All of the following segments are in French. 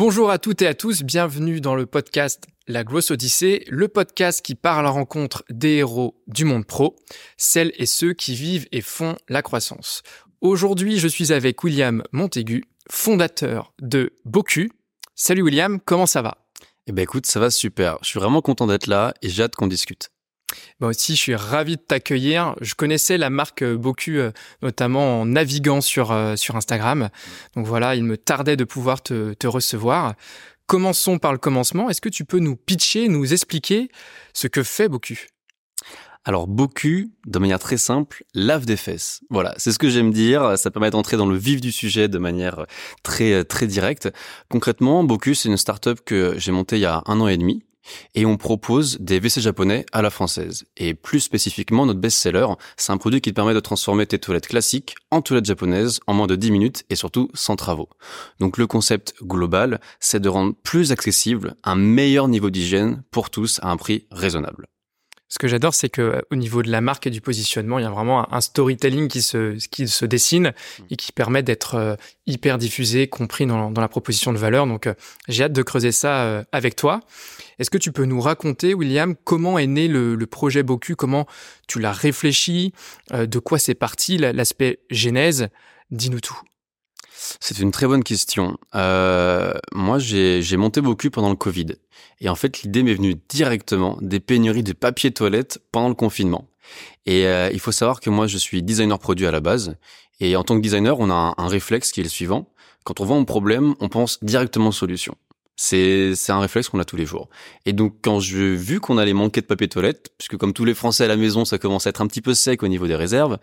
Bonjour à toutes et à tous, bienvenue dans le podcast La Grosse Odyssée, le podcast qui part à la rencontre des héros du monde pro, celles et ceux qui vivent et font la croissance. Aujourd'hui, je suis avec William Montaigu, fondateur de Boku. Salut William, comment ça va? Eh ben écoute, ça va super. Je suis vraiment content d'être là et j'ai hâte qu'on discute. Moi aussi, je suis ravi de t'accueillir. Je connaissais la marque euh, Boku, euh, notamment en naviguant sur, euh, sur Instagram. Donc voilà, il me tardait de pouvoir te, te recevoir. Commençons par le commencement. Est-ce que tu peux nous pitcher, nous expliquer ce que fait Boku? Alors Boku, de manière très simple, lave des fesses. Voilà, c'est ce que j'aime dire. Ça permet d'entrer dans le vif du sujet de manière très très directe. Concrètement, Boku, c'est une startup que j'ai montée il y a un an et demi et on propose des WC japonais à la française. Et plus spécifiquement, notre best-seller, c'est un produit qui te permet de transformer tes toilettes classiques en toilettes japonaises en moins de 10 minutes et surtout sans travaux. Donc le concept global, c'est de rendre plus accessible un meilleur niveau d'hygiène pour tous à un prix raisonnable. Ce que j'adore, c'est que euh, au niveau de la marque et du positionnement, il y a vraiment un storytelling qui se, qui se dessine et qui permet d'être euh, hyper diffusé, compris dans, la proposition de valeur. Donc, euh, j'ai hâte de creuser ça avec toi. Est-ce que tu peux nous raconter, William, comment est né le, le projet Boku? Comment tu l'as réfléchi? De quoi c'est parti L'aspect genèse? Dis-nous tout. C'est une très bonne question. Euh, moi, j'ai monté beaucoup pendant le Covid. Et en fait, l'idée m'est venue directement des pénuries de papier toilette pendant le confinement. Et euh, il faut savoir que moi, je suis designer produit à la base. Et en tant que designer, on a un, réflexe qui est le suivant. Quand on voit un problème, on pense directement solution. C'est c'est un réflexe qu'on a tous les jours. Et donc quand j'ai vu qu'on allait manquer de papier toilette, puisque comme tous les Français à la maison, ça commence à être un petit peu sec au niveau des réserves,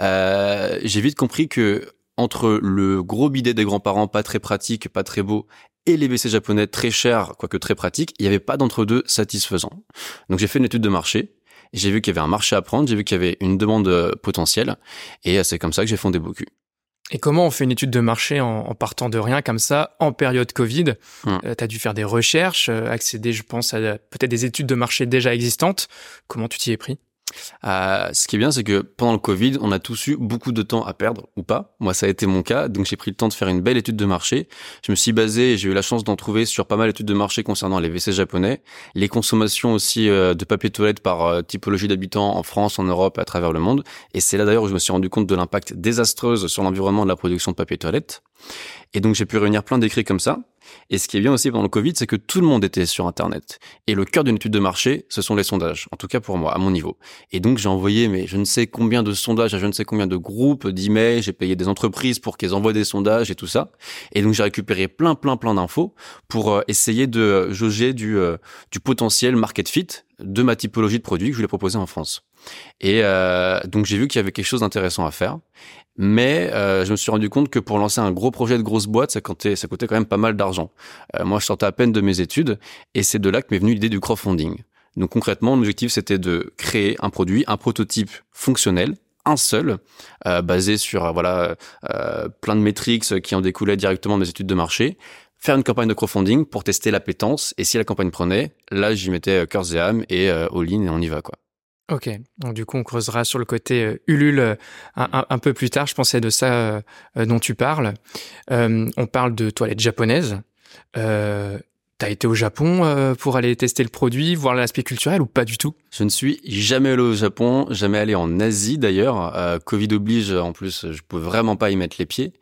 euh, j'ai vite compris que entre le gros bidet des grands-parents pas très pratique, pas très beau, et les WC japonais très chers, quoique très pratiques, il n'y avait pas d'entre-deux satisfaisant. Donc j'ai fait une étude de marché, j'ai vu qu'il y avait un marché à prendre, j'ai vu qu'il y avait une demande euh, potentielle, et euh, c'est comme ça que j'ai fondé Boku. Et comment on fait une étude de marché en, partant de rien comme ça, en période Covid? Hum. euh, Tu as dû faire des recherches, accéder, je pense, à peut-être des études de marché déjà existantes. Comment tu t'y es pris? Euh, ce qui est bien, c'est que pendant le Covid, on a tous eu beaucoup de temps à perdre ou pas. Moi, ça a été mon cas, donc j'ai pris le temps de faire une belle étude de marché. Je me suis basé j'ai eu la chance d'en trouver sur pas mal d'études de marché concernant les WC japonais, les consommations aussi euh, de papier toilette par euh, typologie d'habitants en France, en Europe, à travers le monde. Et c'est là d'ailleurs où je me suis rendu compte de l'impact désastreuse sur l'environnement de la production de papier toilette. Et donc j'ai pu réunir plein d'écrits comme ça. Et ce qui est bien aussi pendant le Covid, c'est que tout le monde était sur Internet. Et le cœur d'une étude de marché, ce sont les sondages. En tout cas pour moi, à mon niveau. Et donc j'ai envoyé, mais je ne sais combien de sondages à je ne sais combien de groupes, d'emails. J'ai payé des entreprises pour qu'elles envoient des sondages et tout ça. Et donc j'ai récupéré plein, plein, plein d'infos pour euh, essayer de jauger du, euh, du potentiel market fit de ma typologie de produit que je voulais proposer en France. Et euh, donc j'ai vu qu'il y avait quelque chose d'intéressant à faire. Mais euh, je me suis rendu compte que pour lancer un gros projet de grosse boîte, ça coûtait, ça coûtait quand même pas mal d'argent. Euh, moi, je sortais à peine de mes études, et c'est de là que m'est venue l'idée du crowdfunding. Donc concrètement, l'objectif, c'était de créer un produit, un prototype fonctionnel, un seul, euh, basé sur euh, voilà euh, plein de métriques qui en découlaient directement de mes études de marché, faire une campagne de crowdfunding pour tester l'appétence, et si la campagne prenait, là, j'y mettais cœur et âme, et all-in, et on y va, quoi. Ok, donc du coup on creusera sur le côté euh, Ulule euh, un, peu plus tard. Je pensais de ça euh, dont tu parles. on parle de toilettes japonaises. Euh, T'as été au Japon pour aller tester le produit, voir l'aspect culturel ou pas du tout? Je ne suis jamais allé au Japon, jamais allé en Asie d'ailleurs. Covid oblige, en plus, je peux vraiment pas y mettre les pieds.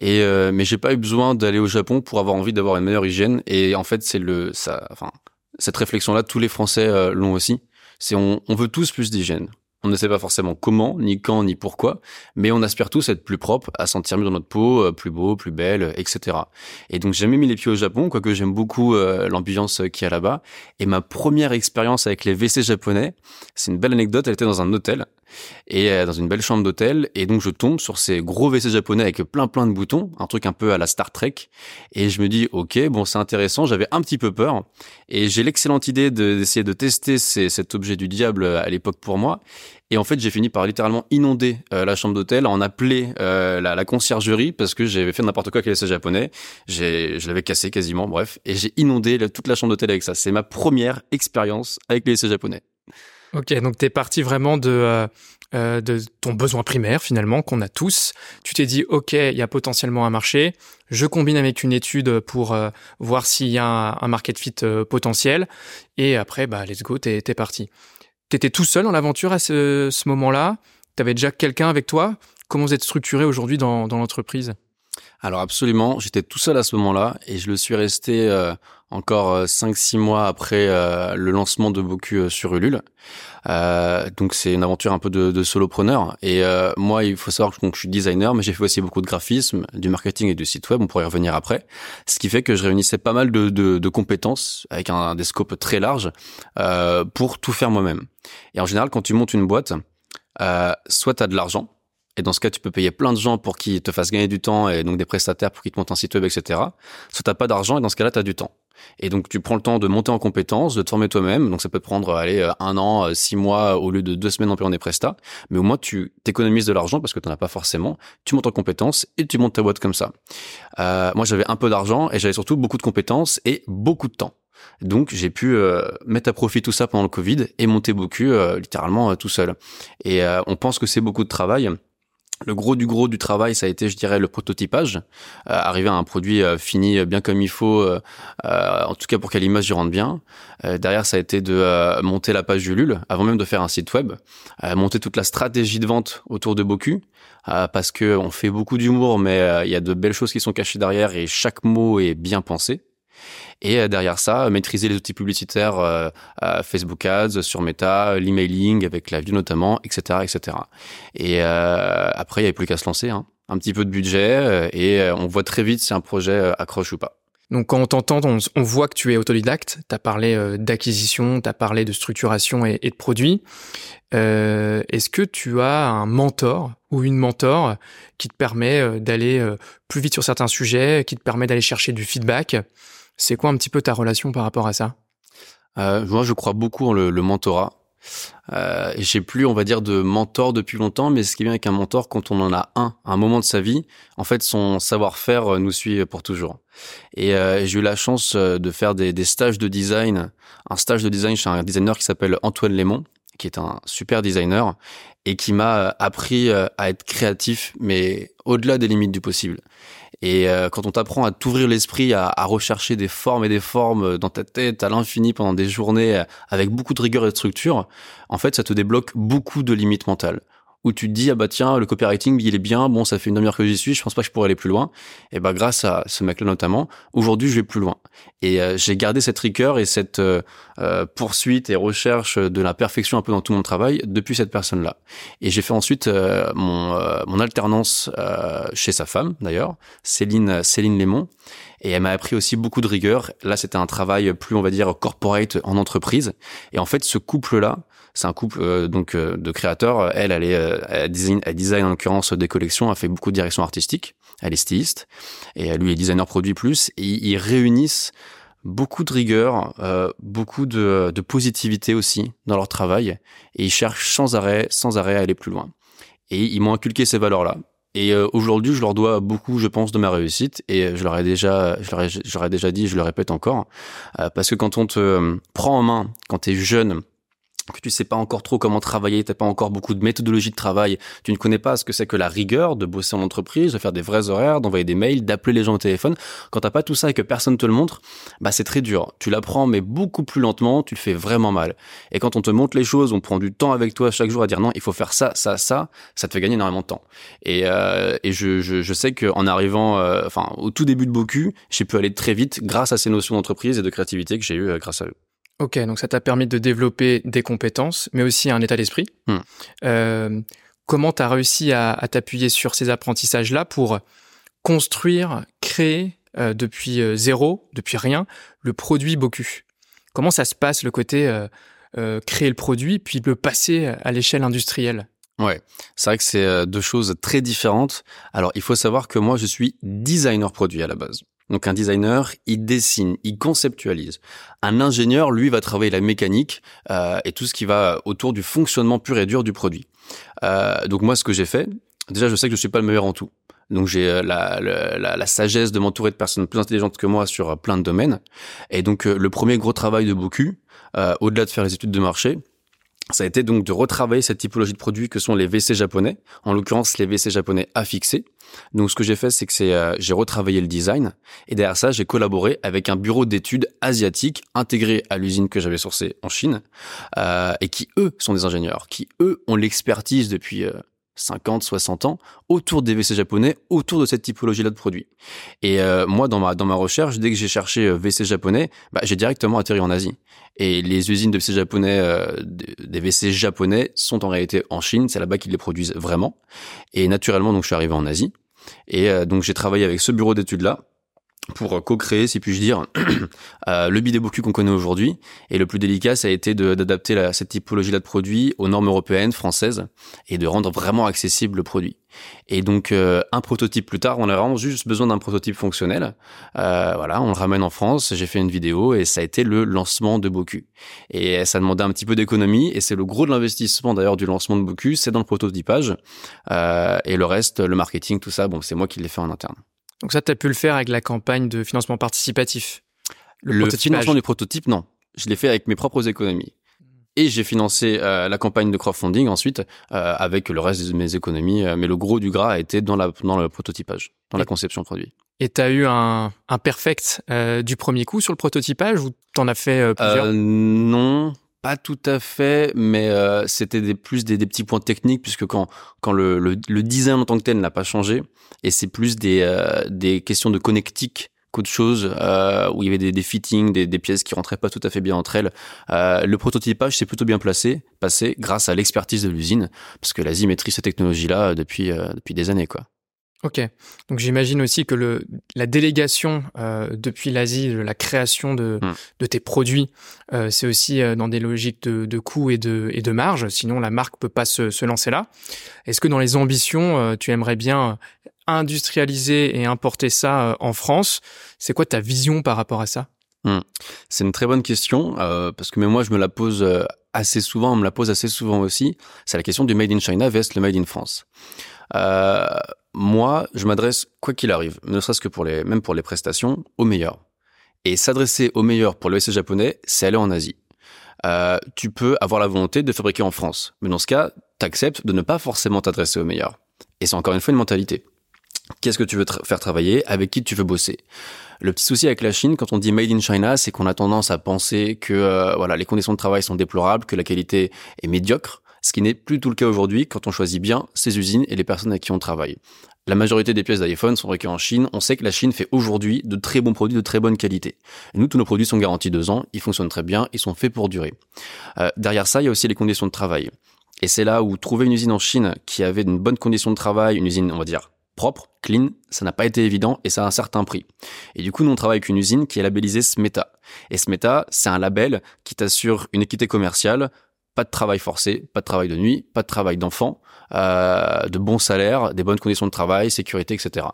Et mais j'ai pas eu besoin d'aller au Japon pour avoir envie d'avoir une meilleure hygiène. Et en fait, c'est le, ça, enfin, cette réflexion-là, tous les Français l'ont aussi c'est on, veut tous plus d'hygiène. On ne sait pas forcément comment, ni quand, ni pourquoi, mais on aspire tous à être plus propre, à sentir mieux dans notre peau, euh, plus beau, plus belle, etc. Et donc j'ai jamais mis les pieds au Japon, quoique j'aime beaucoup euh, l'ambiance qu'il y a là-bas. Et ma première expérience avec les WC japonais, c'est une belle anecdote, elle était dans un hôtel et euh, dans une belle chambre d'hôtel et donc je tombe sur ces gros WC japonais avec plein plein de boutons, un truc un peu à la Star Trek et je me dis ok bon c'est intéressant, j'avais un petit peu peur et j'ai l'excellente idée d'essayer de, tester cet objet du diable à l'époque pour moi et en fait, j'ai fini par littéralement inonder euh, la chambre d'hôtel, en appeler euh, la, conciergerie parce que j'avais fait n'importe quoi avec les japonais. Je l'avais cassé quasiment, bref, et j'ai inondé toute la chambre d'hôtel avec ça. C'est ma première expérience avec les japonais. Ok, donc tu es parti vraiment de, de ton besoin primaire finalement qu'on a tous. Tu t'es dit, ok, il y a potentiellement un marché, je combine avec une étude pour voir s'il y a un, market fit potentiel, et après, bah, let's go, t'es es parti. T'étais tout seul dans l'aventure à ce, ce moment-là? T'avais déjà quelqu'un avec toi? Comment vous êtes structuré aujourd'hui dans, dans l'entreprise? Alors absolument, j'étais tout seul à ce moment-là et je le suis resté euh, encore 5-6 euh, mois après euh, le lancement de Boku sur Ulule. donc c'est une aventure un peu de, de solopreneur. Et moi, il faut savoir que je suis designer, mais j'ai fait aussi beaucoup de graphisme, du marketing et du site web. On pourrait y revenir après. Ce qui fait que je réunissais pas mal de, de, de compétences avec un, des scopes très larges pour tout faire moi-même. Et en général, quand tu montes une boîte, soit tu as de l'argent, et dans ce cas, tu peux payer plein de gens pour qu'ils te fassent gagner du temps et donc des prestataires pour qu'ils te montent un site web, etc. Soit t'as pas d'argent et dans ce cas-là, tu as du temps. Et donc tu prends le temps de monter en compétences, de te former toi-même. Donc ça peut prendre allez euh, un an, euh, six mois au lieu de deux semaines en payant des prestats. Mais au moins tu t'économises de l'argent parce que tu n'en as pas forcément. Tu montes en compétences et tu montes ta boîte comme ça. Euh, moi j'avais un peu d'argent et j'avais surtout beaucoup de compétences et beaucoup de temps. Donc j'ai pu euh, mettre à profit tout ça pendant le Covid et monter beaucoup littéralement tout seul. Et on pense que c'est beaucoup de travail le gros du gros du travail, ça a été, je dirais, le prototypage, euh, arriver à un produit euh, fini euh, bien comme il faut, en tout cas pour que l'image y rentre bien. derrière, ça a été de monter la page du LUL, avant même de faire un site web, monter toute la stratégie de vente autour de Boku, parce que on fait beaucoup d'humour, mais il y a de belles choses qui sont cachées derrière et chaque mot est bien pensé. Et euh, derrière ça, maîtriser les outils publicitaires euh, Facebook Ads, sur Meta, l'emailing avec la vue notamment, etc., etc. Et euh, après, il n'y avait plus qu'à se lancer. Hein. Un petit peu de budget et on voit très vite si un projet accroche ou pas. Donc quand on t'entend, on, voit que tu es autodidacte. Tu as parlé d'acquisition, tu as parlé de structuration et, de produits. Est-ce que tu as un mentor ou une mentor qui te permet d'aller plus vite sur certains sujets, qui te permet d'aller chercher du feedback c'est quoi un petit peu ta relation par rapport à ça? Euh, Moi, je crois beaucoup en le, mentorat. Euh, j'ai plus, on va dire, de mentor depuis longtemps, mais ce qui est bien avec un mentor, quand on en a un un moment de sa vie, en fait, son savoir-faire nous suit pour toujours. Et euh, j'ai eu la chance de faire des, des, stages de design, un stage de design chez un designer qui s'appelle Antoine Lémon, qui est un super designer et qui m'a appris à être créatif, mais au-delà des limites du possible. Et euh, quand on t'apprend à t'ouvrir l'esprit, à, à, rechercher des formes et des formes dans ta tête à l'infini pendant des journées euh, avec beaucoup de rigueur et de structure, en fait, ça te débloque beaucoup de limites mentales où tu te dis ah bah tiens le copywriting il est bien bon ça fait une demi-heure que j'y suis je pense pas que je pourrais aller plus loin et bah grâce à ce mec là notamment aujourd'hui je vais plus loin et euh, j'ai gardé cette rigueur et cette euh, euh, poursuite et recherche de la perfection un peu dans tout mon travail depuis cette personne là et j'ai fait ensuite mon mon alternance chez sa femme d'ailleurs Céline Céline Lémon et elle m'a appris aussi beaucoup de rigueur. Là, c'était un travail plus, on va dire, corporate en entreprise. Et en fait, ce couple-là, c'est un couple euh, donc euh, de créateurs. Elle, elle est, euh, elle design, elle design en l'occurrence des collections. Elle fait beaucoup de direction artistique. Elle est styliste et lui est designer produit plus. Et ils réunissent beaucoup de rigueur, beaucoup de, de positivité aussi dans leur travail. Et ils cherchent sans arrêt, sans arrêt à aller plus loin. Et ils m'ont inculqué ces valeurs-là. Et aujourd'hui, je leur dois beaucoup, je pense, de ma réussite. Et je leur ai déjà, je leur ai, je leur ai déjà dit, je le répète encore, parce que quand on te prend en main, quand tu es jeune, que tu sais pas encore trop comment travailler, t'as pas encore beaucoup de méthodologie de travail, tu ne connais pas ce que c'est que la rigueur de bosser en entreprise, de faire des vrais horaires, d'envoyer des mails, d'appeler les gens au téléphone. Quand t'as pas tout ça et que personne te le montre, bah c'est très dur. Tu l'apprends mais beaucoup plus lentement, tu le fais vraiment mal. Et quand on te montre les choses, on prend du temps avec toi chaque jour à dire non, il faut faire ça, ça, ça, ça te fait gagner énormément de temps. Et, euh, et je, je, je sais qu'en arrivant, euh, enfin au tout début de Boku, j'ai pu aller très vite grâce à ces notions d'entreprise et de créativité que j'ai eu euh, grâce à eux. Ok, donc ça t'a permis de développer des compétences, mais aussi un état d'esprit. Hmm. Euh, comment tu as réussi à, t'appuyer sur ces apprentissages-là pour construire, créer euh, depuis euh, zéro, depuis rien, le produit Boku? Comment ça se passe le côté créer le produit, puis le passer à l'échelle industrielle? Ouais, c'est vrai que c'est deux choses très différentes. Alors, il faut savoir que moi, je suis designer produit à la base. Donc un designer, il dessine, il conceptualise. Un ingénieur, lui, va travailler la mécanique euh, et tout ce qui va autour du fonctionnement pur et dur du produit. Euh, donc moi, ce que j'ai fait, déjà, je sais que je suis pas le meilleur en tout. Donc j'ai euh, la, sagesse de m'entourer de personnes plus intelligentes que moi sur plein de domaines. Et donc le premier gros travail de Boku, au-delà de faire les études de marché, ça a été donc de retravailler cette typologie de produits que sont les WC japonais, en l'occurrence les WC japonais affixés. Donc ce que j'ai fait, c'est que euh, j'ai retravaillé le design et derrière ça, j'ai collaboré avec un bureau d'études asiatique intégré à l'usine que j'avais sourcée en Chine euh, et qui eux sont des ingénieurs, qui eux ont l'expertise depuis euh, 50, 60 ans autour des WC japonais, autour de cette typologie-là de produits. Et euh, moi, dans ma dans ma recherche, dès que j'ai cherché euh, WC japonais, bah, j'ai directement atterri en Asie. Et les usines de WC japonais, euh, des WC japonais, sont en réalité en Chine. C'est là-bas qu'ils les produisent vraiment. Et naturellement, donc, je suis arrivé en Asie. Et donc, j'ai travaillé avec ce bureau d'études-là pour co-créer, si puis-je dire, euh, le bidéboku qu'on connaît aujourd'hui. Et le plus délicat, ça a été d'adapter cette typologie-là de produits aux normes européennes, françaises, et de rendre vraiment accessible le produit. Et donc, euh, un prototype plus tard, on a vraiment juste besoin d'un prototype fonctionnel. Euh, voilà, on le ramène en France, j'ai fait une vidéo, et ça a été le lancement de Boku. Et ça demandait un petit peu d'économie, et c'est le gros de l'investissement d'ailleurs du lancement de Boku, c'est dans le prototypage. et le reste, le marketing, tout ça, bon, c'est moi qui l'ai fait en interne. Donc ça, tu as pu le faire avec la campagne de financement participatif. Le, financement du prototype, non. Je l'ai fait avec mes propres économies. Et j'ai financé euh, la campagne de crowdfunding ensuite euh, avec le reste de mes économies. Euh, mais le gros du gras a été dans, la, dans le prototypage, dans la conception produit. Et tu as eu un, un perfect du premier coup sur le prototypage ou t'en as fait plusieurs? Non, pas tout à fait, mais c'était des, plus des, des, petits points techniques puisque quand quand le, le, le design en tant que tel n'a pas changé et c'est plus des des questions de connectique qu'autre chose euh, où il y avait des, des fittings, des, des, pièces qui rentraient pas tout à fait bien entre elles. Euh, le prototypage s'est plutôt bien placé, passé grâce à l'expertise de l'usine, parce que l'Asie maîtrise cette technologie-là depuis euh, depuis des années, quoi. Ok, donc j'imagine aussi que le, la délégation euh, depuis l'Asie, la création de, hmm. de tes produits, euh, c'est aussi euh, dans des logiques de, de coûts et de, et de marge, sinon la marque peut pas se, se lancer là. Est-ce que dans les ambitions, euh, tu aimerais bien industrialiser et importer ça euh, en France? C'est quoi ta vision par rapport à ça? Hmm. C'est une très bonne question euh, parce que même moi je me la pose assez souvent, on me la pose assez souvent aussi. C'est la question du made in China vs le made in France. Euh, moi, je m'adresse quoi qu'il arrive, ne serait-ce que pour les, même pour les prestations, au meilleur. Et s'adresser au meilleur pour le japonais, c'est aller en Asie. Euh, tu peux avoir la volonté de fabriquer en France, mais dans ce cas, t'acceptes de ne pas forcément t'adresser au meilleur. Et c'est encore une fois une mentalité. Qu'est-ce que tu veux faire travailler? Avec qui tu veux bosser? Le petit souci avec la Chine, quand on dit Made in China, c'est qu'on a tendance à penser que euh, voilà les conditions de travail sont déplorables, que la qualité est médiocre, ce qui n'est plus tout le cas aujourd'hui quand on choisit bien ses usines et les personnes avec qui on travaille. La majorité des pièces d'iPhone sont fabriquées en Chine. On sait que la Chine fait aujourd'hui de très bons produits de très bonne qualité. nous, tous nos produits sont garantis deux ans, ils fonctionnent très bien, ils sont faits pour durer. Euh, derrière ça, il y a aussi les conditions de travail. Et c'est là où trouver une usine en Chine qui avait une bonne condition de travail, une usine, on va dire, propre, clean, ça n'a pas été évident et ça a un certain prix. Et du coup, nous, on travaille avec une usine qui est labellisée Smeta. Et Smeta, c'est un label qui t'assure une équité commerciale, pas de travail forcé, pas de travail de nuit, pas de travail d'enfant, euh, de bons salaires, des bonnes conditions de travail, sécurité, etc.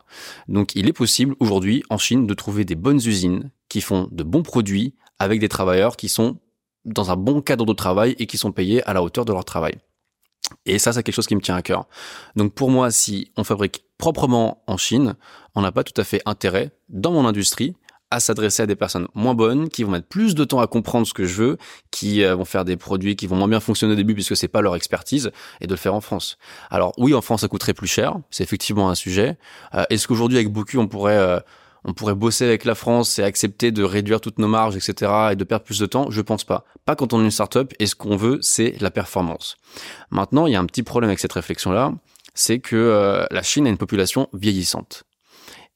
Donc, il est possible aujourd'hui en Chine de trouver des bonnes usines qui font de bons produits avec des travailleurs qui sont dans un bon cadre de travail et qui sont payés à la hauteur de leur travail. Et ça, c'est quelque chose qui me tient à cœur. Donc pour moi, si on fabrique proprement en Chine, on n'a pas tout à fait intérêt, dans mon industrie, à s'adresser à des personnes moins bonnes, qui vont mettre plus de temps à comprendre ce que je veux, qui euh, vont faire des produits qui vont moins bien fonctionner au début puisque c'est pas leur expertise, et de le faire en France. Alors oui, en France, ça coûterait plus cher, c'est effectivement un sujet. Euh, est-ce qu'aujourd'hui, avec beaucoup, on pourrait euh, on pourrait bosser avec la France et accepter de réduire toutes nos marges, etc., et de perdre plus de temps? Je pense pas. Pas quand on est une startup. Et ce qu'on veut, c'est la performance. Maintenant, il y a un petit problème avec cette réflexion-là, c'est que euh, la Chine a une population vieillissante.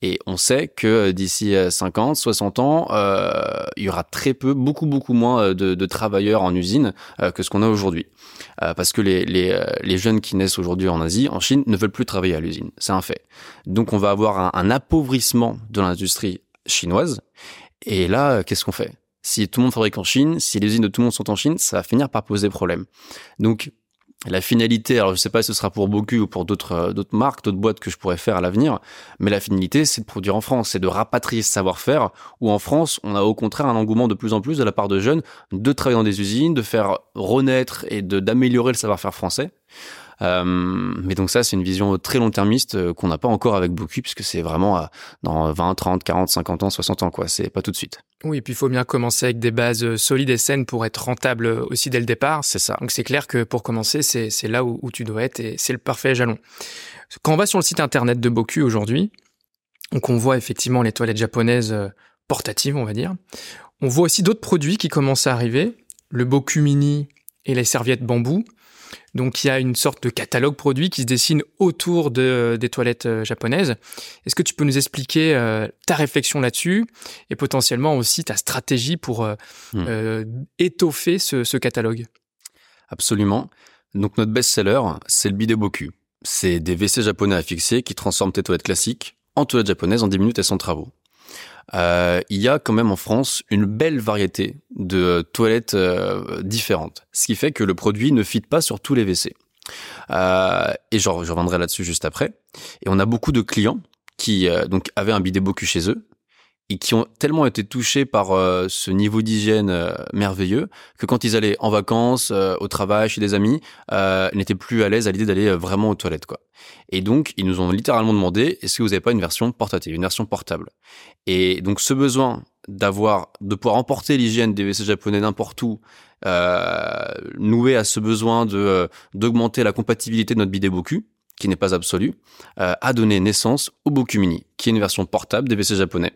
Et on sait que euh, d'ici 50, euh, 60 ans, euh, il y aura très peu, beaucoup, beaucoup moins de, de travailleurs en usine que ce qu'on a aujourd'hui. parce que les, les, les, jeunes qui naissent aujourd'hui en Asie, en Chine, ne veulent plus travailler à l'usine. C'est un fait. Donc on va avoir un, un appauvrissement de l'industrie chinoise. Et là, qu'est-ce qu'on fait? Si tout le monde fabrique en Chine, si les usines de tout le monde sont en Chine, ça va finir par poser problème. Donc la finalité, alors je sais pas si ce sera pour Boku ou pour d'autres euh, d'autres marques, d'autres boîtes que je pourrais faire à l'avenir, mais la finalité c'est de produire en France, c'est de rapatrier ce savoir-faire. Où en France, on a au contraire un engouement de plus en plus de la part de jeunes de travailler dans des usines, de faire renaître et d'améliorer le savoir-faire français. Euh, mais donc ça, c'est une vision très long-termiste euh, qu'on n'a pas encore avec Boku, puisque c'est vraiment dans 20, 30, 40, 50 ans, 60 ans, quoi. C'est pas tout de suite. Oui, et puis il faut bien commencer avec des bases euh, solides et saines pour être rentable euh, aussi dès le départ. C'est ça. Donc c'est clair que pour commencer, c'est là où, où, tu dois être et c'est le parfait jalon. Quand on va sur le site internet de Boku aujourd'hui, donc on voit effectivement les toilettes japonaises euh, portatives, on va dire. On voit aussi d'autres produits qui commencent à arriver, le Boku Mini et les serviettes bambou. Donc il y a une sorte de catalogue produit qui se dessine autour de, des toilettes euh, japonaises. Est-ce que tu peux nous expliquer euh, ta réflexion là-dessus et potentiellement aussi ta stratégie pour euh, hmm. euh, étoffer ce, ce, catalogue? Absolument. Donc notre best-seller, c'est le bidet Boku. C'est des WC japonais à fixer qui transforment tes toilettes classiques en toilettes japonaises en 10 minutes et sans travaux. Euh, il y a quand même en France une belle variété de toilettes euh, différentes, ce qui fait que le produit ne fit pas sur tous les WC. Euh, et je, je reviendrai là-dessus juste après. Et on a beaucoup de clients qui euh, donc avaient un bidet Boku chez eux et qui ont tellement été touchés par euh, ce niveau d'hygiène euh, merveilleux que quand ils allaient en vacances, euh, au travail, chez des amis, ils n'étaient plus à l'aise à l'idée d'aller vraiment aux toilettes quoi. Et donc ils nous ont littéralement demandé est-ce que vous n'avez pas une version portative, une version portable? Et donc ce besoin d'avoir de pouvoir emporter l'hygiène des WC japonais n'importe où euh, noué à ce besoin de d'augmenter la compatibilité de notre bidet Boku qui n'est pas absolu, euh, a donné naissance au Boku Mini, qui est une version portable des WC japonais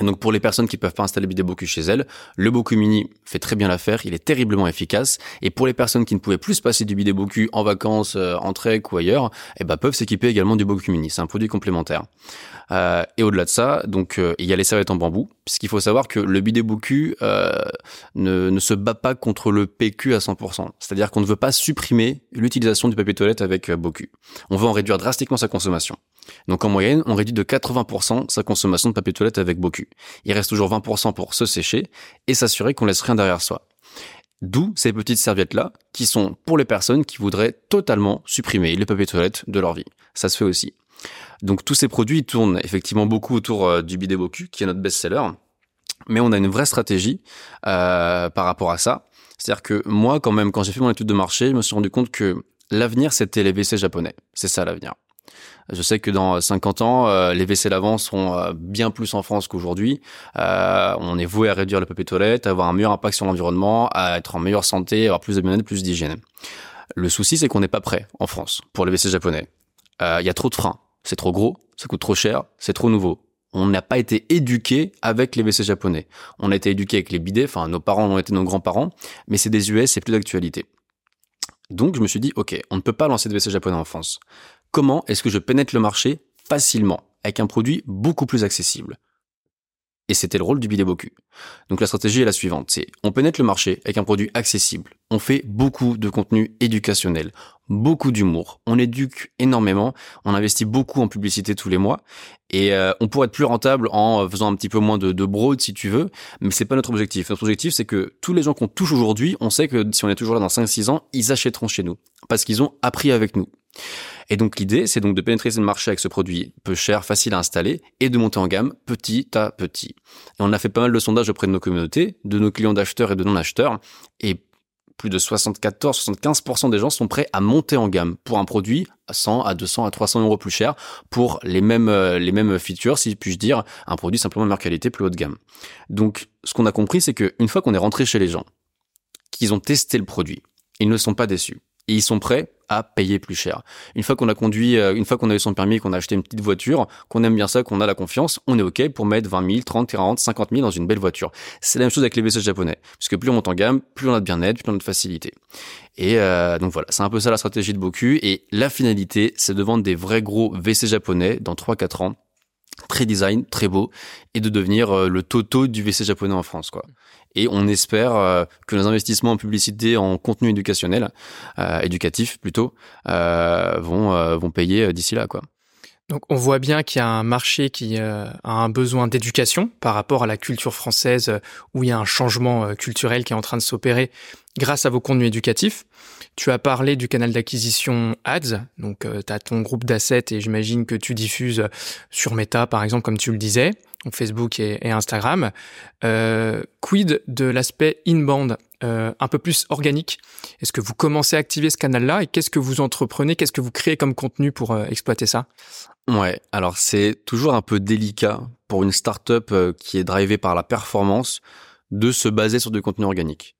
donc pour les personnes qui peuvent pas installer Boku chez elles, le Boku Mini fait très bien l'affaire, il est terriblement efficace. Et pour les personnes qui ne pouvaient plus se passer du Boku en vacances, euh, en trek ou ailleurs, eh ben peuvent s'équiper également du Boku Mini. C'est un produit complémentaire. Euh, et au-delà de ça, donc euh, il y a les serviettes en bambou, puisqu'il faut savoir que le Boku euh, ne, ne se bat pas contre le PQ à 100%. C'est-à-dire qu'on ne veut pas supprimer l'utilisation du papier toilette avec euh, Boku. On veut en réduire drastiquement sa consommation. Donc en moyenne, on réduit de 80% sa consommation de papier toilette avec Boku. Il reste toujours 20% pour se sécher et s'assurer qu'on laisse rien derrière soi. D'où ces petites serviettes-là, qui sont pour les personnes qui voudraient totalement supprimer les papiers toilette de leur vie. Ça se fait aussi. Donc tous ces produits tournent effectivement beaucoup autour euh, du bidet Boku, qui est notre best-seller. Mais on a une vraie stratégie euh, par rapport à ça. C'est-à-dire que moi, quand même, quand j'ai fait mon étude de marché, je me suis rendu compte que l'avenir, c'était les WC japonais. C'est ça l'avenir. Je sais que dans 50 ans, euh, les WC lavants seront euh, bien plus en France qu'aujourd'hui. Euh, on est voué à réduire le papier toilette, à avoir un meilleur impact sur l'environnement, à être en meilleure santé, avoir plus de bien-être, plus d'hygiène. Le souci, c'est qu'on n'est pas prêt en France pour les WC japonais. Il y a trop de freins. C'est trop gros, ça coûte trop cher, c'est trop nouveau. On n'a pas été éduqué avec les WC japonais. On a été éduqué avec les bidets, enfin nos parents ont été nos grands-parents, mais c'est des US, c'est plus d'actualité. Donc je me suis dit, ok, on ne peut pas lancer de WC japonais en France comment est-ce que je pénètre le marché facilement avec un produit beaucoup plus accessible. Et c'était le rôle du Boku. Donc la stratégie est la suivante, c'est on pénètre le marché avec un produit accessible. On fait beaucoup de contenu éducationnel, beaucoup d'humour. On éduque énormément, on investit beaucoup en publicité tous les mois et euh, on pourrait être plus rentable en faisant un petit peu moins de, de broad si tu veux, mais c'est pas notre objectif. Notre objectif c'est que tous les gens qu'on touche aujourd'hui, on sait que si on est toujours là dans 5-6 ans, ils achèteront chez nous parce qu'ils ont appris avec nous. Et donc l'idée, c'est donc de pénétrer le marché avec ce produit peu cher, facile à installer, et de monter en gamme petit à petit. Et on a fait pas mal de sondages auprès de nos communautés, de nos clients d'acheteurs et de non-acheteurs, et plus de 74-75% des gens sont prêts à monter en gamme pour un produit à 100, à 200, à 300 euros plus cher pour les mêmes, euh, les mêmes features, si puis-je dire, un produit simplement de meilleure qualité, plus haut de gamme. Donc, ce qu'on a compris, c'est qu'une fois qu'on est rentré chez les gens, qu'ils ont testé le produit, ils ne sont pas déçus et ils sont prêts à payer plus cher. Une fois qu'on a conduit, euh, une fois qu'on a eu son permis, qu'on a acheté une petite voiture, qu'on aime bien ça, qu'on a la confiance, on est ok pour mettre 20 000, 30, 40, 50 000 dans une belle voiture. C'est la même chose avec les WC japonais, puisque plus on monte en gamme, plus on a de bien-être, plus on a de facilité. Et euh, donc voilà, c'est un peu ça la stratégie de Boku. Et la finalité, c'est de vendre des vrais gros WC japonais dans 3-4 ans très design, très beau, et de devenir euh, le toto du WC japonais en France, quoi. Et on espère euh, que nos investissements en publicité, en contenu éducationnel, euh, éducatif plutôt, vont vont payer d'ici là, quoi. Donc on voit bien qu'il y a un marché qui a un besoin d'éducation par rapport à la culture française où il y a un changement culturel qui est en train de s'opérer grâce à vos contenus éducatifs. Tu as parlé du canal d'acquisition Ads, donc euh, tu as ton groupe d'assets et j'imagine que tu diffuses sur Meta par exemple comme tu le disais, Facebook et, Instagram. Euh, quid de l'aspect inbound, euh, un peu plus organique? Est-ce que vous commencez à activer ce canal-là et qu'est-ce que vous entreprenez, qu'est-ce que vous créez comme contenu pour euh, exploiter ça? Ouais, alors c'est toujours un peu délicat pour une startup euh, qui est drivée par la performance de se baser sur du contenu organique.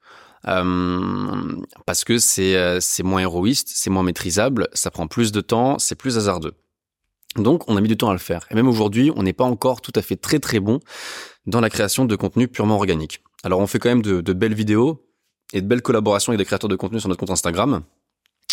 Euh, parce que c'est euh, c'est moins héroïste, c'est moins maîtrisable, ça prend plus de temps, c'est plus hasardeux. Donc on a mis du temps à le faire. Et même aujourd'hui, on n'est pas encore tout à fait très très bon dans la création de contenu purement organique. Alors on fait quand même de, de belles vidéos et de belles collaborations avec des créateurs de contenu sur notre compte Instagram.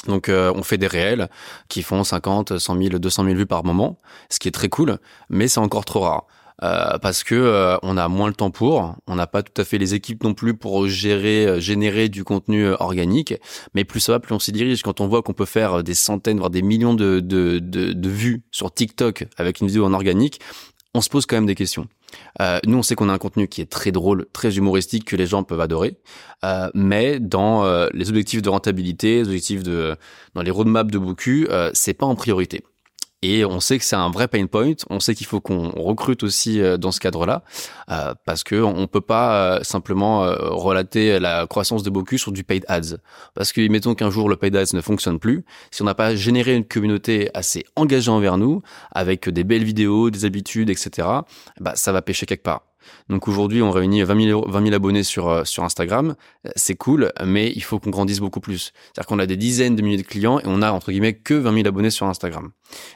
Donc euh, on fait des réels qui font 50, 100 000, 200 000 vues par moment, ce qui est très cool, mais c'est encore trop rare. Euh, parce que euh, on a moins le temps pour, on n'a pas tout à fait les équipes non plus pour gérer, générer du contenu organique. Mais plus ça va, plus on s'y dirige. Quand on voit qu'on peut faire des centaines, voire des millions de, de, de, de vues sur TikTok avec une vidéo en organique, on se pose quand même des questions. Euh, nous, on sait qu'on a un contenu qui est très drôle, très humoristique, que les gens peuvent adorer, euh, mais dans euh, les objectifs de rentabilité, les objectifs de, dans les roadmaps de Boku, euh, c'est pas en priorité. Et on sait que c'est un vrai pain point. On sait qu'il faut qu'on recrute aussi euh, dans ce cadre-là, euh, parce que on peut pas euh, simplement relater la croissance de Boku sur du paid ads. Parce que mettons qu'un jour le paid ads ne fonctionne plus, si on n'a pas généré une communauté assez engagée envers nous, avec des belles vidéos, des habitudes, etc., bah ça va pêcher quelque part. Donc aujourd'hui, on réunit 20 000, 20 000 abonnés sur, euh, sur Instagram. C'est cool, mais il faut qu'on grandisse beaucoup plus. C'est-à-dire qu'on a des dizaines de milliers de clients et on a, entre guillemets, que 20 000 abonnés sur Instagram.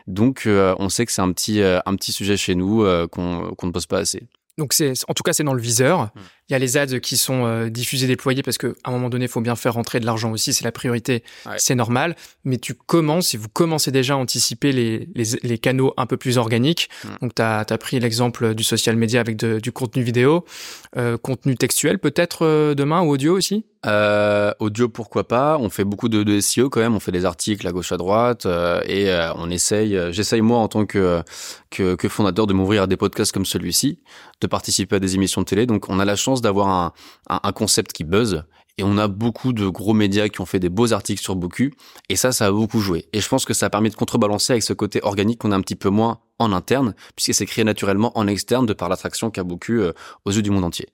Donc, euh, on sait que c'est un petit, euh, sujet chez nous qu'on ne pose pas assez. Donc c'est en tout cas c'est dans le viseur. Hmm. Il y a les ads qui sont euh, diffusés, déployés parce qu'à un moment donné, il faut bien faire rentrer de l'argent aussi, c'est la priorité, c'est normal. Mais tu commences, et vous commencez déjà à anticiper les, les, les canaux un peu plus organiques. Hmm. Donc tu as, pris l'exemple du social media avec du contenu vidéo, euh, contenu textuel peut-être euh, demain ou audio aussi? Euh, audio, pourquoi pas. On fait beaucoup de, SEO quand même. On fait des articles à gauche à droite euh, et euh, on essaye. Euh, j'essaye moi en tant que, que, que fondateur de m'ouvrir à des podcasts comme celui-ci, de participer à des émissions de télé. Donc on a la chance d'avoir un, un, un concept qui buzz et on a beaucoup de gros médias qui ont fait des beaux articles sur Boku. Et ça, ça a beaucoup joué. Et je pense que ça a permis de contrebalancer avec ce côté organique qu'on a un petit peu moins en interne, puisque c'est créé naturellement en externe de par l'attraction qu'a Boku euh, aux yeux du monde entier.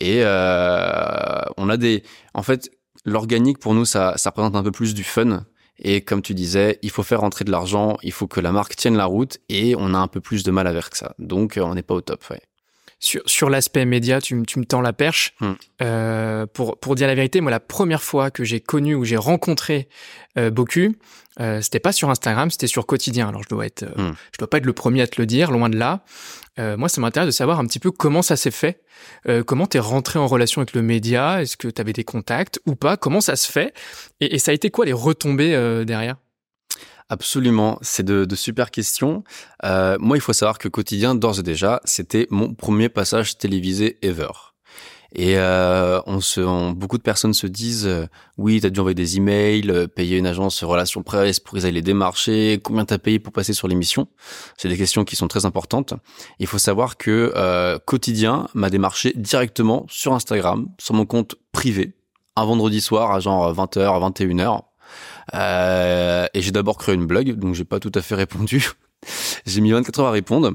Et euh, on a des... En fait, l'organique, pour nous, ça, ça représente un peu plus du fun. Et comme tu disais, il faut faire rentrer de l'argent, il faut que la marque tienne la route, et on a un peu plus de mal avec ça. Donc, euh, on n'est pas au top. Ouais sur, sur l'aspect média, tu, tu, me tends la perche. Hmm. Euh, pour, pour dire la vérité, moi, la première fois que j'ai connu ou j'ai rencontré euh, Boku, euh, c'était pas sur Instagram, c'était sur Quotidien. Alors, je dois être, euh, hmm. je dois pas être le premier à te le dire, loin de là. Euh, moi, ça m'intéresse de savoir un petit peu comment ça s'est fait. Euh, comment t'es rentré en relation avec le média? Est-ce que tu avais des contacts ou pas? Comment ça se fait? Et, et, ça a été quoi les retombées euh, derrière? Absolument, c'est de, de, super questions. Euh, moi, il faut savoir que Quotidien, d'ores et déjà, c'était mon premier passage télévisé ever. Et euh, on se, beaucoup de personnes se disent euh, oui, t'as dû envoyer des emails, euh, payer une agence relation presse pour qu'ils aillent les démarcher, combien t'as payé pour passer sur l'émission. C'est des questions qui sont très importantes. Il faut savoir que euh, Quotidien m'a démarché directement sur Instagram, sur mon compte privé, un vendredi soir à genre 20h, à 21h euh, et j'ai d'abord créé une blog, donc j'ai pas tout à fait répondu. j'ai mis 24 heures à répondre.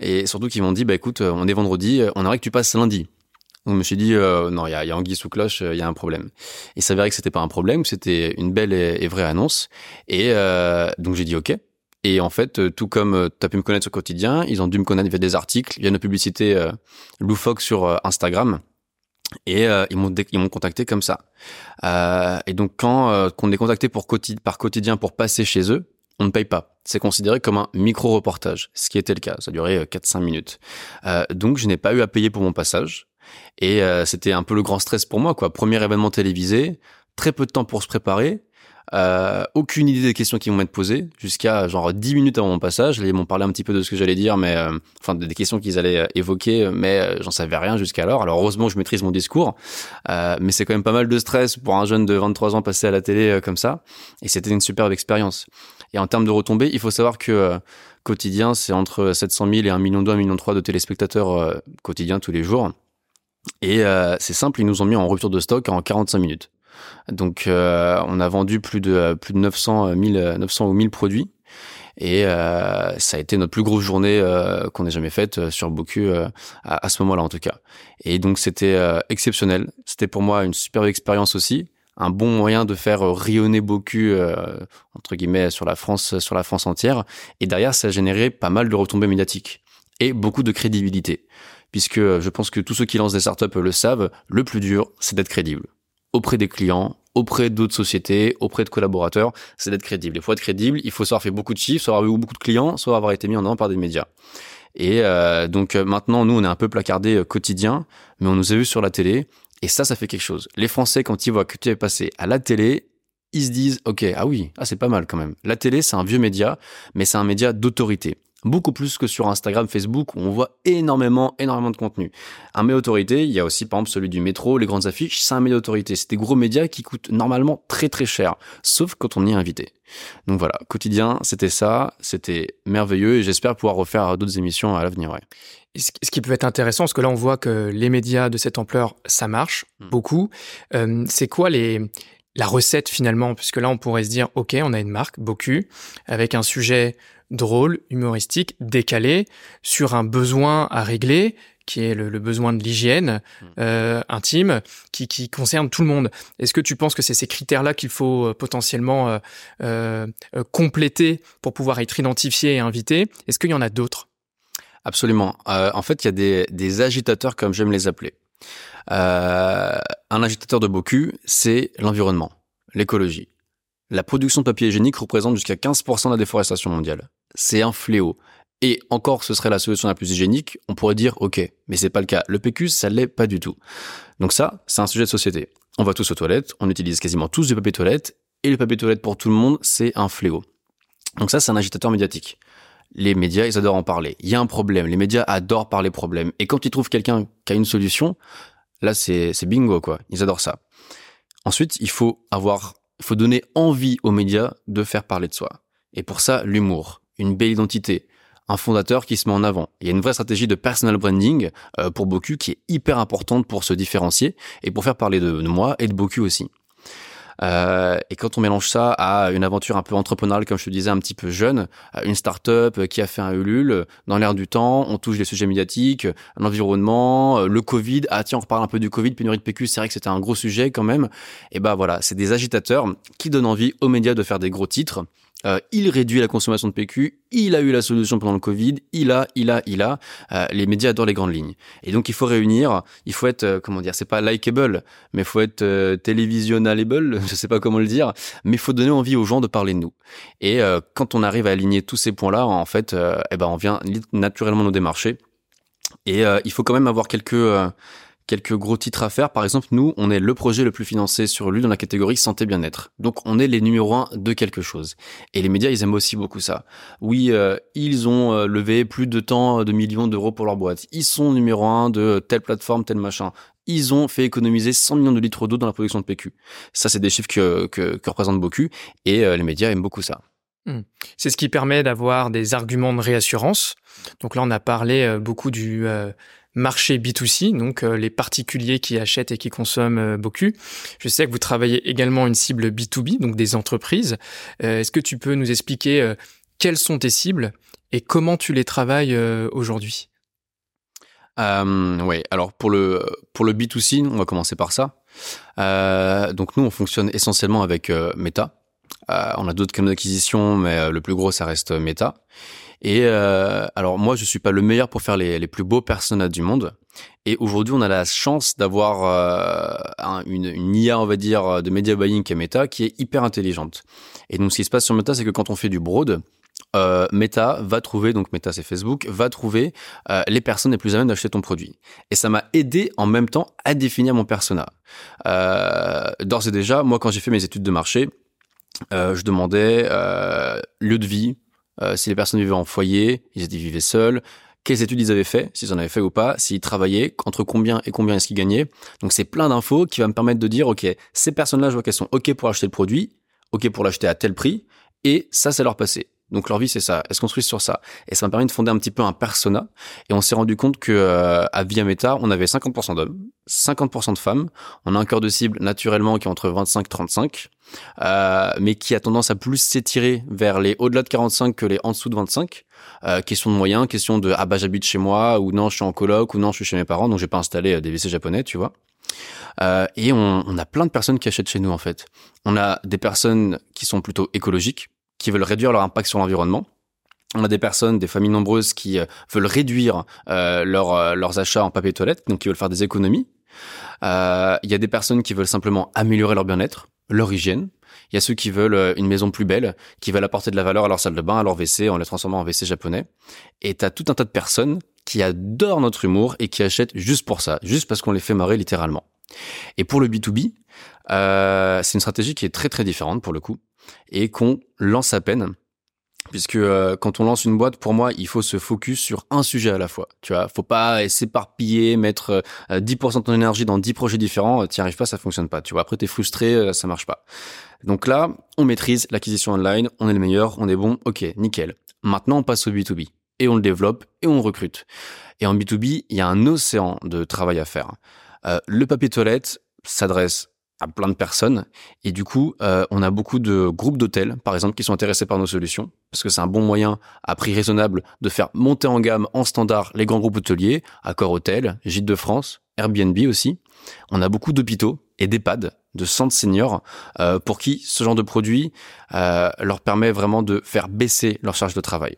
Et surtout qu'ils m'ont dit, bah écoute, on est vendredi, on aimerait que tu passes lundi. Donc je me suis dit, euh, non, il y a, y a anguille sous cloche, il y a un problème. Il s'avérait que c'était pas un problème, c'était une belle et, vraie annonce. Et euh, donc j'ai dit OK. Et en fait, tout comme tu as pu me connaître sur quotidien, ils ont dû me connaître via des articles, il y a une publicité euh, loufoque sur euh, Instagram. Et euh, ils m'ont ils m'ont contacté comme ça. Euh, et donc quand euh, qu'on est contacté pour quotidien, par quotidien pour passer chez eux, on ne paye pas. C'est considéré comme un micro reportage, ce qui était le cas. Ça durait 4-5 euh, minutes. Euh, donc je n'ai pas eu à payer pour mon passage. Et euh, c'était un peu le grand stress pour moi, quoi. Premier événement télévisé, très peu de temps pour se préparer. Euh, aucune idée des questions qui vont m'être posées jusqu'à genre 10 minutes avant mon passage. Ils m'ont parlé un petit peu de ce que j'allais dire, mais euh, enfin des questions qu'ils allaient euh, évoquer, mais euh, j'en savais rien jusqu'alors. Alors heureusement, je maîtrise mon discours, euh, mais c'est quand même pas mal de stress pour un jeune de 23 ans passer à la télé comme ça. Et c'était une superbe expérience. Et en termes de retombées, il faut savoir que quotidien, c'est entre 700 000 et 1 million 2, 1 million 3 de téléspectateurs quotidiens tous les jours. Et c'est simple, ils nous ont mis en rupture de stock en 45 minutes. Donc, on a vendu plus de plus de 900 1000 900 ou 1000 produits. Et ça a été notre plus grosse journée qu'on ait jamais faite sur Boku à, ce moment-là en tout cas. Et donc c'était exceptionnel. C'était pour moi une superbe expérience aussi un bon moyen de faire euh, rayonner Boku euh, entre guillemets sur la France sur la France entière et derrière ça a généré pas mal de retombées médiatiques et beaucoup de crédibilité puisque euh, je pense que tous ceux qui lancent des startups le savent le plus dur c'est d'être crédible auprès des clients auprès d'autres sociétés, auprès de collaborateurs, c'est d'être crédible. Et pour être crédible, il faut savoir faire beaucoup de chiffres, soit avoir eu beaucoup de clients, soit avoir été mis en avant par des médias. Et donc maintenant, nous, on est un peu placardé quotidien, mais on nous a vu sur la télé et ça, ça fait quelque chose. Les Français, quand ils voient que tu es passé à la télé, ils se disent, OK, ah oui, ah, c'est pas mal quand même. La télé, c'est un vieux média, mais c'est un média d'autorité. Beaucoup plus que sur Instagram, Facebook, où on voit énormément, énormément de contenu. Un média d'autorité, il y a aussi par exemple celui du métro, les grandes affiches, c'est un média d'autorité. C'est des gros médias qui coûtent normalement très très cher, sauf quand on y est invité. Donc voilà, quotidien, c'était ça, c'était merveilleux et j'espère pouvoir refaire d'autres émissions à l'avenir. Ouais. Ce qui peut être intéressant, parce que là on voit que les médias de cette ampleur, ça marche hmm. beaucoup. Euh, c'est quoi les la recette finalement Puisque là on pourrait se dire, ok, on a une marque, beaucoup, avec un sujet drôle, humoristique, décalé, sur un besoin à régler, qui est le, besoin de l'hygiène hmm. euh, intime, qui, qui, concerne tout le monde. Est-ce que tu penses que c'est ces critères-là qu'il faut euh, potentiellement euh, euh, compléter pour pouvoir être identifié et invité? Est-ce qu'il y en a d'autres? Absolument. Euh, en fait, il y a des, des, agitateurs, comme j'aime les appeler. Euh, un agitateur de Boku, c'est l'environnement, l'écologie. La production de papier hygiénique représente jusqu'à 15% de la déforestation mondiale. C'est un fléau. Et encore, ce serait la solution la plus hygiénique. On pourrait dire, ok, mais c'est pas le cas. Le PQ, ça l'est pas du tout. Donc ça, c'est un sujet de société. On va tous aux toilettes, on utilise quasiment tous du papier toilette, et le papier toilette pour tout le monde, c'est un fléau. Donc ça, c'est un agitateur médiatique les médias, ils adorent en parler. Il y a un problème, les médias adorent parler problème. Et quand ils trouvent quelqu'un qui a une solution, là, c'est bingo, quoi. Ils adorent ça. Ensuite, il faut avoir, il faut donner envie aux médias de faire parler de soi. Et pour ça, l'humour, une belle identité, un fondateur qui se met en avant. Il y a une vraie stratégie de personal branding euh, pour Boku qui est hyper importante pour se différencier et pour faire parler de, de moi et de Boku aussi. Euh, et quand on mélange ça à une aventure un peu entrepreneuriale, comme je te disais, un petit peu jeune, une start-up qui a fait un Ulule, dans l'air du temps, on touche les sujets médiatiques, l'environnement, le Covid. Ah tiens, on reparle un peu du Covid, pénurie de PQ, c'est vrai que c'était un gros sujet quand même. Et ben voilà, c'est des agitateurs qui donnent envie aux médias de faire des gros titres. Euh, il réduit la consommation de PQ, il a eu la solution pendant le Covid, il a, il a, il a. Euh, les médias adorent les grandes lignes. Et donc il faut réunir, il faut être, euh, comment dire, c'est pas likeable, mais il faut être euh, télévisionnable, je sais pas comment le dire, mais il faut donner envie aux gens de parler de nous. Et quand on arrive à aligner tous ces points-là, en fait, eh ben on vient naturellement nous démarcher. Et il faut quand même avoir quelques quelques gros titres à faire. Par exemple, nous, on est le projet le plus financé sur lui dans la catégorie santé bien-être. Donc, on est les numéros un de quelque chose. Et les médias, ils aiment aussi beaucoup ça. Oui, euh, ils ont euh, levé plus de temps de millions d'euros pour leur boîte. Ils sont numéro un de telle plateforme, tel machin. Ils ont fait économiser 100 millions de litres d'eau dans la production de PQ. Ça, c'est des chiffres que, que, que représentent beaucoup. Et euh, les médias aiment beaucoup ça. Hmm. C'est ce qui permet d'avoir des arguments de réassurance. Donc là, on a parlé beaucoup du marché B2C, donc euh, les particuliers qui achètent et qui consomment euh, beaucoup. Je sais que vous travaillez également une cible B2B, donc des entreprises. Euh, est-ce que tu peux nous expliquer quelles sont tes cibles et comment tu les travailles aujourd'hui? Oui, alors pour le, pour le B2C, on va commencer par ça. donc nous, on fonctionne essentiellement avec Meta. on a d'autres canaux d'acquisition, mais le plus gros, ça reste Meta. Et euh, alors moi, je suis pas le meilleur pour faire les, les plus beaux personnages du monde. Et aujourd'hui, on a la chance d'avoir euh, une, une, IA, on va dire, de media buying qui est Meta, qui est hyper intelligente. Et donc, ce qui se passe sur Meta, c'est que quand on fait du broad, euh, Meta va trouver, donc Meta c'est Facebook, va trouver euh, les personnes les plus à même d'acheter ton produit. Et ça m'a aidé en même temps à définir mon persona. Euh, D'ores et déjà, moi quand j'ai fait mes études de marché, euh, je demandais euh, lieu de vie, euh, si les personnes vivaient en foyer, ils étaient vivaient seuls, quelles études ils avaient fait, s'ils en avaient fait ou pas, s'ils travaillaient, entre combien et combien est-ce qu'ils gagnaient. Donc c'est plein d'infos qui va me permettre de dire, ok, ces personnes-là, je vois qu'elles sont ok pour acheter le produit, ok pour l'acheter à tel prix, et ça, c'est leur passé. Donc leur vie c'est ça, elles se construisent sur ça. Et ça m'a permis de fonder un petit peu un persona. Et on s'est rendu compte que euh, à Via Meta, on avait 50% d'hommes, 50% de femmes. On a un cœur de cible naturellement qui est entre 25 et 35, euh, mais qui a tendance à plus s'étirer vers les au-delà de 45 que les en dessous de 25. Euh, question de moyens, question de ah bah j'habite chez moi ou non je suis en coloc ou non je suis chez mes parents donc j'ai pas installé euh, des WC japonais, tu vois. Euh, et on, on, a plein de personnes qui achètent chez nous en fait. On a des personnes qui sont plutôt écologiques, qui veulent réduire leur impact sur l'environnement. On a des personnes, des familles nombreuses qui euh, veulent réduire euh, leur, euh, leurs achats en papier toilette, donc qui veulent faire des économies. Il y a des personnes qui veulent simplement améliorer leur bien-être, leur hygiène. Il y a ceux qui veulent une maison plus belle, qui veulent apporter de la valeur à leur salle de bain, à leur WC, en les transformant en WC japonais. Et t'as tout un tas de personnes qui adorent notre humour et qui achètent juste pour ça, juste parce qu'on les fait marrer littéralement. Et pour le B2B, euh, c'est une stratégie qui est très très différente pour le coup et qu'on lance à peine. Puisque euh, quand on lance une boîte, pour moi, il faut se focus sur un sujet à la fois. Tu vois, faut pas s'éparpiller, mettre 10% euh, de ton énergie dans 10 projets différents. T'y arrives pas, ça fonctionne pas. Tu vois, après t'es frustré, euh, ça marche pas. Donc là, on maîtrise l'acquisition online, on est le meilleur, on est bon, ok, nickel. Maintenant, on passe au B2B et on le développe et on recrute. Et en B2B, il y a un océan de travail à faire. Euh, le papier toilette s'adresse à plein de personnes et du coup euh, on a beaucoup de groupes d'hôtels par exemple qui sont intéressés par nos solutions parce que c'est un bon moyen à prix raisonnable de faire monter en gamme en standard les grands groupes hôteliers Accor Hôtel, Gîtes de France, Airbnb aussi. On a beaucoup d'hôpitaux et d'EHPAD de centres seniors euh, pour qui ce genre de produit leur permet vraiment de faire baisser leur charge de travail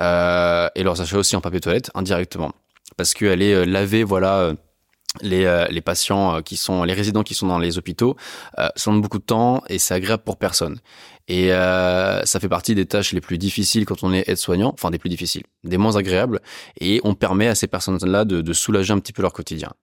et leurs achats aussi en papier toilette indirectement parce qu'elle est lavée voilà les, euh, les patients euh, qui sont les résidents qui sont dans les hôpitaux euh, sont beaucoup de temps et c'est agréable pour personne. Et euh, ça fait partie des tâches les plus difficiles quand on est aide-soignant, enfin des plus difficiles, des moins agréables, et on permet à ces personnes-là de, de, soulager un petit peu leur quotidien.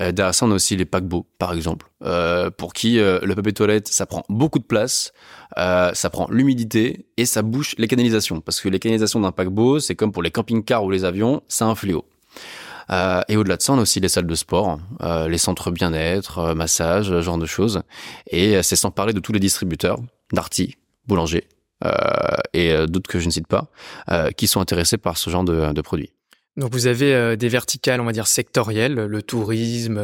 Euh, derrière ça, on a aussi les paquebots, par exemple, euh, pour qui le papier toilette, ça prend beaucoup de place, ça prend l'humidité et ça bouche les canalisations, parce que les canalisations d'un paquebot, c'est comme pour les camping-cars ou les avions, c'est un fléau. Euh, et au-delà de ça, on a aussi les salles de sport, euh, les centres bien-être, euh, massage, ce genre de choses. Et c'est sans parler de tous les distributeurs, Darty, Boulanger et d'autres que je ne cite pas, qui sont intéressés par ce genre de, produits. Donc vous avez des verticales, on va dire sectorielles, le tourisme,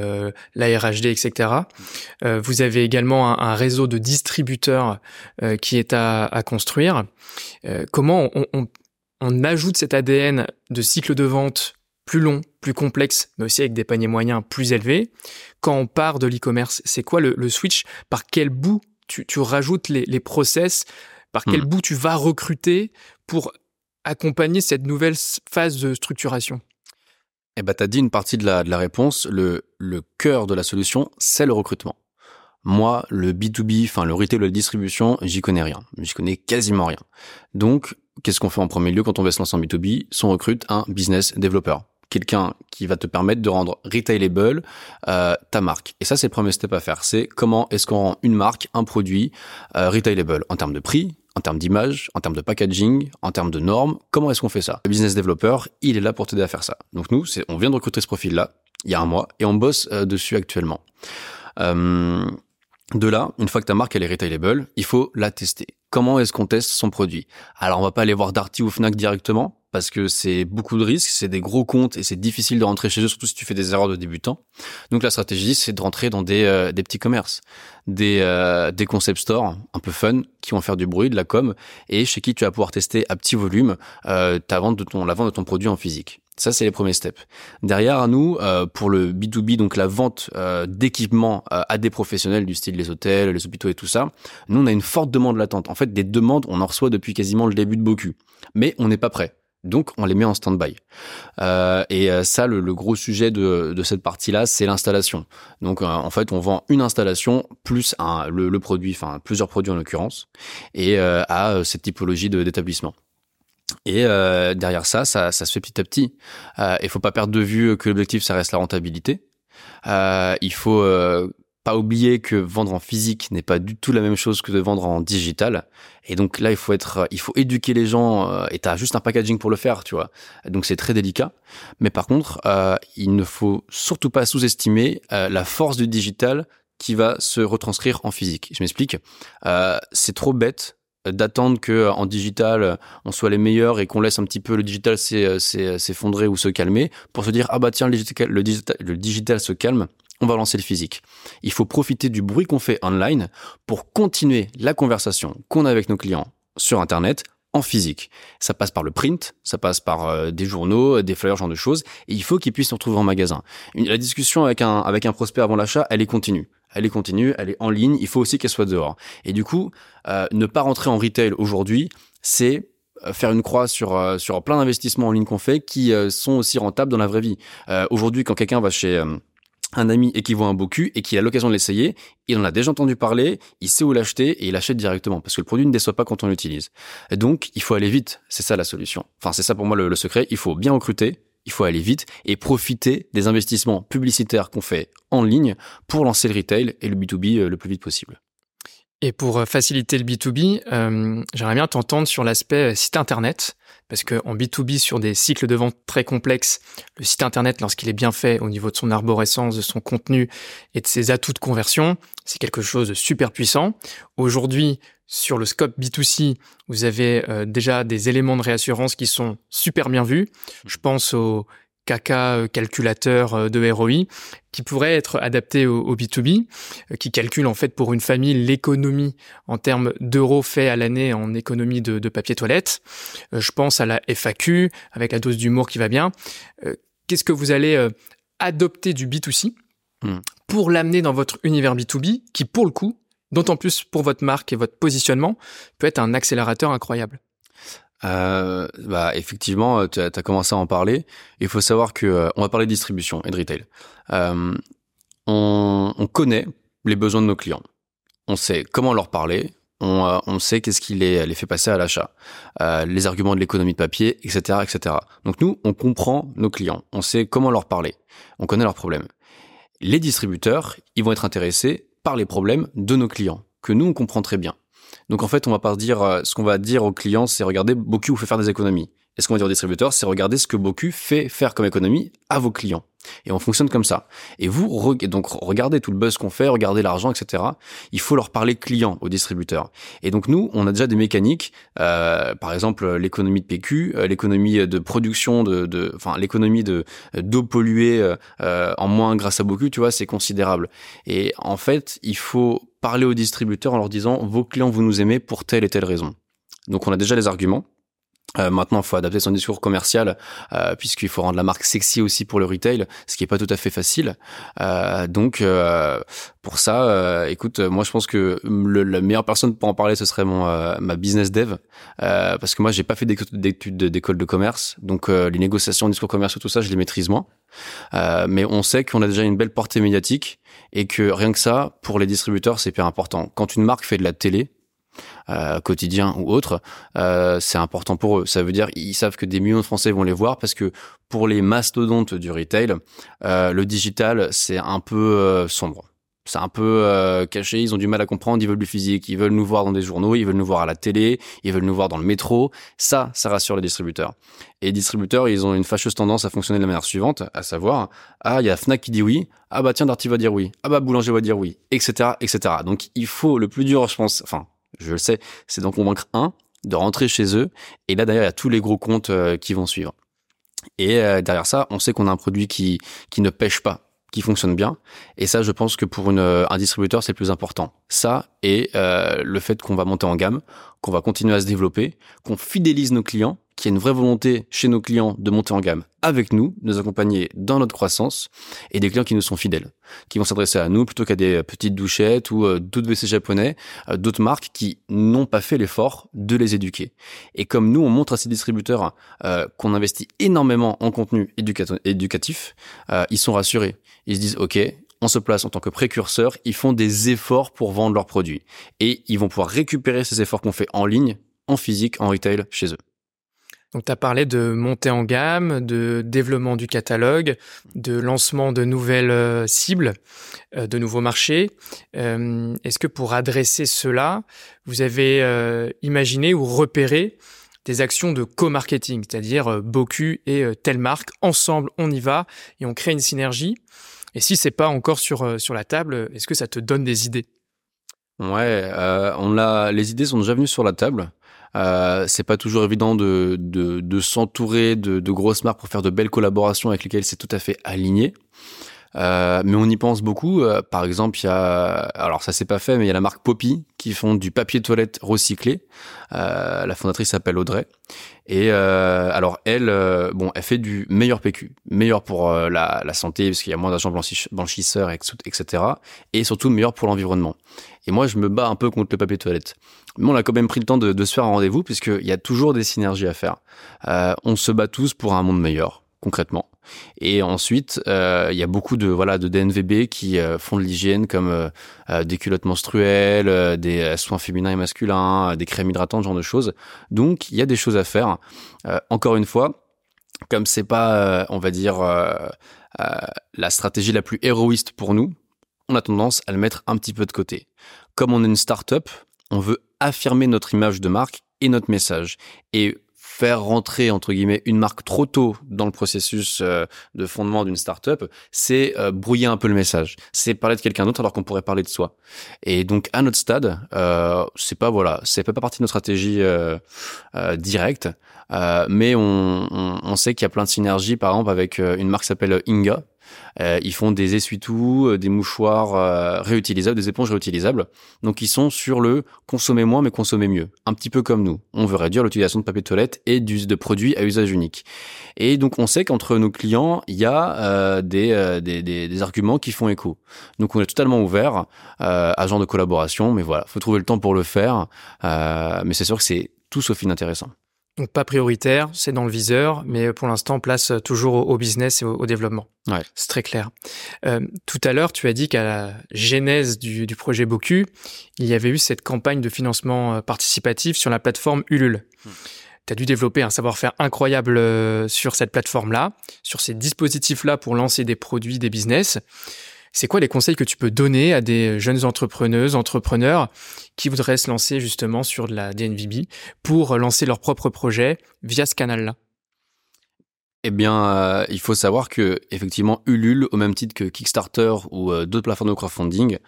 la RHD, etc. vous avez également un, réseau de distributeurs qui est à, construire. comment on, ajoute cet ADN de cycle de vente plus long, plus complexe, mais aussi avec des paniers moyens plus élevés. Quand on part de l'e-commerce, c'est quoi le, switch? Par quel bout tu, rajoutes les, process? Par quel hmm. bout tu vas recruter pour accompagner cette nouvelle phase de structuration? Eh ben, tu as dit une partie de la, de la réponse. Le, le cœur de la solution, c'est le recrutement. Moi, le B2B, enfin le retail, la distribution, j'y connais rien. J'y connais quasiment rien. Donc, qu'est-ce qu'on fait en premier lieu quand on veut se lancer en B2B On recrute un business développeur quelqu'un qui va te permettre de rendre retailable euh, ta marque. Et ça, c'est le premier step à faire. C'est comment est-ce qu'on rend une marque, un produit euh, retailable en termes de prix, en termes d'image, en termes de packaging, en termes de normes. Comment est-ce qu'on fait ça? Le business developer, il est là pour t'aider à faire ça. Donc nous, on vient de recruter ce profil-là il y a un mois et on bosse euh, dessus actuellement. Euh, de là, une fois que ta marque elle est retailable, il faut la tester. Comment est-ce qu'on teste son produit? Alors on va pas aller voir Darty ou Fnac directement parce que c'est beaucoup de risques, c'est des gros comptes et c'est difficile de rentrer chez eux, surtout si tu fais des erreurs de débutant. Donc la stratégie, c'est de rentrer dans des, euh, des petits commerces, des, euh, des concept stores un peu fun qui vont faire du bruit, de la com et chez qui tu vas pouvoir tester à petit volume euh, ta vente de ton, la vente de ton produit en physique. Ça, c'est les premiers steps. Derrière, nous, euh, pour le B2B, donc la vente euh, d'équipements euh, à des professionnels du style les hôtels, les hôpitaux et tout ça, nous, on a une forte demande latente. En fait, des demandes, on en reçoit depuis quasiment le début de Boku. Mais on n'est pas prêt. Donc, on les met en stand-by. et ça, le, gros sujet de, cette partie-là, c'est l'installation. Donc, en fait, on vend une installation plus un, le, produit, enfin plusieurs produits en l'occurrence, et à cette typologie d'établissement. Et euh, derrière ça, ça, se fait petit à petit. Euh, il faut pas perdre de vue que l'objectif, ça reste la rentabilité. Euh, il faut euh, pas oublier que vendre en physique n'est pas du tout la même chose que de vendre en digital. Et donc là, il faut être, il faut éduquer les gens. Euh, et t'as juste un packaging pour le faire, tu vois. Donc c'est très délicat. Mais par contre, euh, il ne faut surtout pas sous-estimer la force du digital qui va se retranscrire en physique. Je m'explique. c'est trop bête d'attendre que en digital on soit les meilleurs et qu'on laisse un petit peu le digital s'effondrer ou se calmer pour se dire ah bah tiens digital, le digital se calme on va lancer le physique. Il faut profiter du bruit qu'on fait online pour continuer la conversation qu'on a avec nos clients sur Internet en physique. Ça passe par le print, ça passe par euh, des journaux, des flyers, genre de choses, et il faut qu'ils puissent se retrouver en magasin. la discussion avec un, avec un prospect avant l'achat, elle est continue. Elle est continue, elle est en ligne, il faut aussi qu'elle soit dehors. Et du coup, euh, ne pas rentrer en retail aujourd'hui, c'est euh, faire une croix sur sur plein d'investissements en ligne qu'on fait qui sont aussi rentables dans la vraie vie. aujourd'hui, quand quelqu'un va chez un ami et qui voit un beau cul et qui a l'occasion de l'essayer, il en a déjà entendu parler, il sait où l'acheter et il achète directement parce que le produit ne déçoit pas quand on l'utilise. Donc, il faut aller vite. C'est ça la solution. Enfin, c'est ça pour moi le, secret. Il faut bien recruter, il faut aller vite et profiter des investissements publicitaires qu'on fait en ligne pour lancer le retail et le B2B euh, le plus vite possible. Et pour euh, faciliter le B2B, euh, j'aimerais bien t'entendre sur l'aspect site internet. Parce qu'en B2B, sur des cycles de vente très complexes, le site Internet, lorsqu'il est bien fait au niveau de son arborescence, de son contenu et de ses atouts de conversion, c'est quelque chose de super puissant. Aujourd'hui, sur le scope B2C, vous avez euh, déjà des éléments de réassurance qui sont super bien vus. Je pense au caca euh, calculateur euh, de ROI qui pourrait être adapté au, B2B, euh, qui calcule en fait pour une famille l'économie en termes d'euros fait à l'année en économie de, papier toilette. Je pense à la FAQ avec la dose d'humour qui va bien. Qu'est-ce que vous allez adopter du B2C hmm. pour l'amener dans votre univers B2B qui pour le coup, d'autant plus pour votre marque et votre positionnement, peut être un accélérateur incroyable? Euh, bah effectivement, euh, tu as, commencé à en parler. Il faut savoir que euh, on va parler de distribution et de retail. Euh, on, on, connaît les besoins de nos clients. On sait comment leur parler. On, euh, on sait qu'est-ce qui les, les fait passer à l'achat, les arguments de l'économie de papier, etc., etc. Donc nous, on comprend nos clients. On sait comment leur parler. On connaît leurs problèmes. Les distributeurs, ils vont être intéressés par les problèmes de nos clients que nous on comprend très bien. Donc en fait, on va pas dire euh, ce qu'on va dire aux clients, c'est regarder Boku fait faire des économies. Et ce qu'on va dire aux distributeurs, c'est regarder ce que Boku fait faire comme économie à vos clients. Et on fonctionne comme ça. Et vous, donc regardez tout le buzz qu'on fait, regardez l'argent, etc. Il faut leur parler client aux distributeurs. Et donc nous, on a déjà des mécaniques, euh, par exemple l'économie de PQ, euh, l'économie de production de, enfin l'économie de d'eau polluée euh, en moins grâce à Boku, tu vois, c'est considérable. Et en fait, il faut parler aux distributeurs en leur disant vos clients vous nous aimez pour telle et telle raison. Donc on a déjà les arguments. Euh, maintenant, il faut adapter son discours commercial euh, puisqu'il faut rendre la marque sexy aussi pour le retail, ce qui est pas tout à fait facile. Euh, donc, euh, pour ça, euh, écoute, moi je pense que le, la meilleure personne pour en parler, ce serait mon ma business dev, parce que moi j'ai pas fait d'études d'école de commerce, donc les négociations, discours commerciaux, tout ça, je les maîtrise moins. mais on sait qu'on a déjà une belle portée médiatique et que rien que ça, pour les distributeurs, c'est hyper important. Quand une marque fait de la télé, euh, quotidien ou autre, euh, c'est important pour eux. Ça veut dire ils savent que des millions de Français vont les voir parce que pour les mastodontes du retail, euh, le digital c'est un peu euh, sombre. C'est un peu euh, caché, ils ont du mal à comprendre, ils veulent du physique, ils veulent nous voir dans des journaux, ils veulent nous voir à la télé, ils veulent nous voir dans le métro. Ça, ça rassure les distributeurs. Et les distributeurs, ils ont une fâcheuse tendance à fonctionner de la manière suivante, à savoir, ah, il y a Fnac qui dit oui, ah bah tiens, Darty va dire oui, ah bah Boulanger va dire oui, etc., etc. Donc il faut le plus dur, je pense, enfin je le sais, c'est d'en convaincre un, de rentrer chez eux, et là derrière il y a tous les gros comptes euh, qui vont suivre. Et euh, derrière ça, on sait qu'on a un produit qui qui ne pêche pas, qui fonctionne bien. Et ça, je pense que pour euh, un distributeur, c'est le plus important. Ça et le fait qu'on va monter en gamme, qu'on va continuer à se développer, qu'on fidélise nos clients qu'il y a une vraie volonté chez nos clients de monter en gamme avec nous, de nous accompagner dans notre croissance, et des clients qui nous sont fidèles, qui vont s'adresser à nous plutôt qu'à des petites douchettes ou euh, d'autres WC japonais, euh, d'autres marques qui n'ont pas fait l'effort de les éduquer. Et comme nous, on montre à ces distributeurs euh, qu'on investit énormément en contenu éducatif, ils sont rassurés. Ils se disent, OK, on se place en tant que précurseur, ils font des efforts pour vendre leurs produits. Et ils vont pouvoir récupérer ces efforts qu'on fait en ligne, en physique, en retail, chez eux. Donc tu as parlé de montée en gamme, de développement du catalogue, de lancement de nouvelles euh, cibles, euh, de nouveaux marchés. Euh, est-ce que pour adresser cela, vous avez imaginé ou repéré des actions de co-marketing, c'est-à-dire Bocu et telle marque, ensemble on y va et on crée une synergie? Et si c'est pas encore sur, la table, est-ce que ça te donne des idées? Ouais, on. Les idées sont déjà venues sur la table. Euh, c'est pas toujours évident de, de, de s'entourer de, de, grosses marques pour faire de belles collaborations avec lesquelles c'est tout à fait aligné. Euh, mais on y pense beaucoup. Euh, par exemple, il y a, alors ça s'est pas fait, mais il y a la marque Poppy qui font du papier toilette recyclé. Euh, la fondatrice s'appelle Audrey. Et euh, alors elle, euh, bon, elle fait du meilleur PQ, meilleur pour la, santé parce qu'il y a moins d'agents blanchisseurs, etc. Et surtout meilleur pour l'environnement. Et moi, je me bats un peu contre le papier toilette. Mais on a quand même pris le temps de, de se faire un rendez-vous puisqu'il y a toujours des synergies à faire. on se bat tous pour un monde meilleur concrètement. Et ensuite, euh, il y a beaucoup de voilà de DNVB qui euh, font de l'hygiène comme euh, des culottes menstruelles, des soins féminins et masculins, des crèmes hydratantes, ce genre de choses. Donc, il y a des choses à faire. encore une fois, comme c'est pas, on va dire, la stratégie la plus héroïste pour nous, on a tendance à le mettre un petit peu de côté. Comme on est une start-up, on veut affirmer notre image de marque et notre message. Et faire rentrer entre guillemets une marque trop tôt dans le processus euh, de fondement d'une startup, c'est euh, brouiller un peu le message. C'est parler de quelqu'un d'autre alors qu'on pourrait parler de soi. Et donc à notre stade, euh, c'est pas voilà, c'est pas partie de notre stratégie euh, directe, mais on, on, on sait qu'il y a plein de synergies, par exemple avec une marque qui s'appelle Inga, euh, ils font des essuie-tout, euh, des mouchoirs euh, réutilisables, des éponges réutilisables. Donc ils sont sur le consommer moins mais consommer mieux. Un petit peu comme nous. On veut réduire l'utilisation de papier de toilette et de produits à usage unique. Et donc on sait qu'entre nos clients, il y a des, arguments qui font écho. Donc on est totalement ouvert à ce genre de collaboration. Mais voilà, faut trouver le temps pour le faire. mais c'est sûr que c'est tout sauf inintéressant. Donc pas prioritaire, c'est dans le viseur, mais pour l'instant, place toujours au, business et au, développement. Ouais. C'est très clair. Euh, tout à l'heure, tu as dit qu'à la genèse du, du, projet Boku, il y avait eu cette campagne de financement euh, participatif sur la plateforme Ulule. Hmm. Tu as dû développer un savoir-faire incroyable euh, sur cette plateforme-là, sur ces dispositifs-là pour lancer des produits, des business. C'est quoi les conseils que tu peux donner à des jeunes entrepreneuses, entrepreneurs qui voudraient se lancer justement sur de la DNVB pour lancer leur propre projet via ce canal-là? Eh bien, euh, il faut savoir que effectivement, Ulule, au même titre que Kickstarter ou euh, d'autres plateformes de crowdfunding,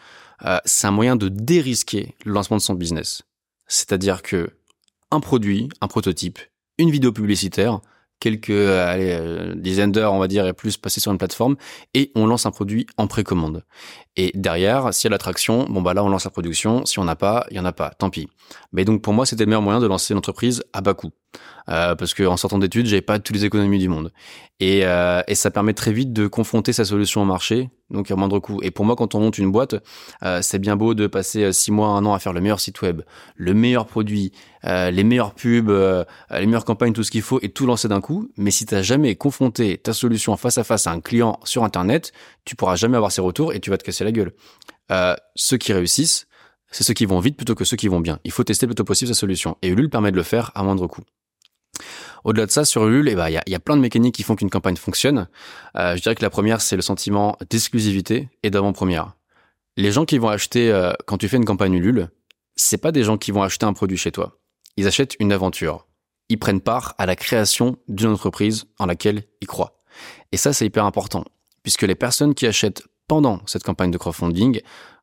euh, c'est un moyen de dérisquer le lancement de son business. C'est-à-dire que un produit, un prototype, une vidéo publicitaire, quelques allez, euh, dizaines d'heures, on va dire, et plus passées sur une plateforme, et on lance un produit en précommande. Et derrière, s'il y a l'attraction, bon bah là on lance la production. Si on n'a pas, il y en a pas. Tant pis. Mais donc pour moi, c'était le meilleur moyen de lancer une entreprise à bas coût. Euh, parce qu'en sortant d'études, j'avais pas toutes les économies du monde. Et, euh, ça permet très vite de confronter sa solution au marché, donc à moindre coût. Et pour moi, quand on monte une boîte, euh, c'est bien beau de passer euh, six mois, un an à faire le meilleur site web, le meilleur produit, les meilleures pubs, les meilleures campagnes, tout ce qu'il faut, et tout lancer d'un coup. Mais si t'as jamais confronté ta solution face à face à un client sur Internet, tu pourras jamais avoir ses retours et tu vas te casser la gueule. ceux qui réussissent, c'est ceux qui vont vite plutôt que ceux qui vont bien. Il faut tester le plus tôt possible sa solution. Et Ulule permet de le faire à moindre coût. Au-delà de ça, sur Ulule, eh ben, il y, a, y, a, plein de mécaniques qui font qu'une campagne fonctionne. Euh, je dirais que la première, c'est le sentiment d'exclusivité et d'avant-première. Les gens qui vont acheter, euh, quand tu fais une campagne Ulule, c'est pas des gens qui vont acheter un produit chez toi. Ils achètent une aventure. Ils prennent part à la création d'une entreprise en laquelle ils croient. Et ça, c'est hyper important, puisque les personnes qui achètent pendant cette campagne de crowdfunding,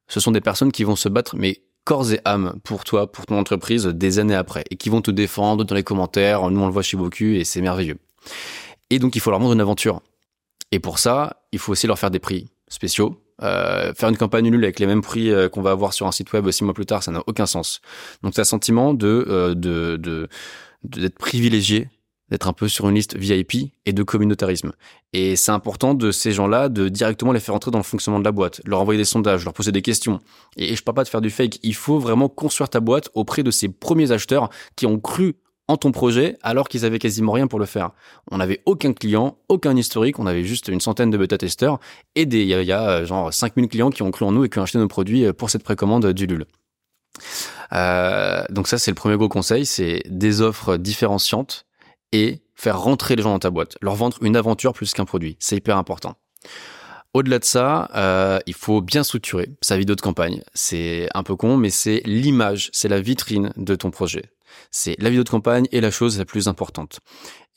ce sont des personnes qui vont se battre, mais corps et âme pour toi, pour ton entreprise des années après et qui vont te défendre dans les commentaires. Nous, on le voit chez Boku et c'est merveilleux. Et donc, il faut leur vendre une aventure. Et pour ça, il faut aussi leur faire des prix spéciaux. Euh, faire une campagne nulle avec les mêmes prix euh, qu'on va avoir sur un site web six mois plus tard, ça n'a aucun sens. Donc, c'est un sentiment de, euh, de, de, d'être privilégié d'être un peu sur une liste VIP et de communautarisme. Et c'est important de ces gens-là de directement les faire entrer dans le fonctionnement de la boîte, leur envoyer des sondages, leur poser des questions. Et, je parle pas de faire du fake, il faut vraiment construire ta boîte auprès de ces premiers acheteurs qui ont cru en ton projet alors qu'ils avaient quasiment rien pour le faire. On n'avait aucun client, aucun historique, on avait juste une centaine de bêta-testeurs et il y, a, euh, genre 5000 clients qui ont cru en nous et qui ont acheté nos produits euh, pour cette précommande du LUL. Euh, donc ça, c'est le premier gros conseil, c'est des offres différenciantes et faire rentrer les gens dans ta boîte, leur vendre une aventure plus qu'un produit. C'est hyper important. Au-delà de ça, euh, il faut bien structurer sa vidéo de campagne. C'est un peu con, mais c'est l'image, c'est la vitrine de ton projet. C'est la vidéo de campagne et la chose la plus importante.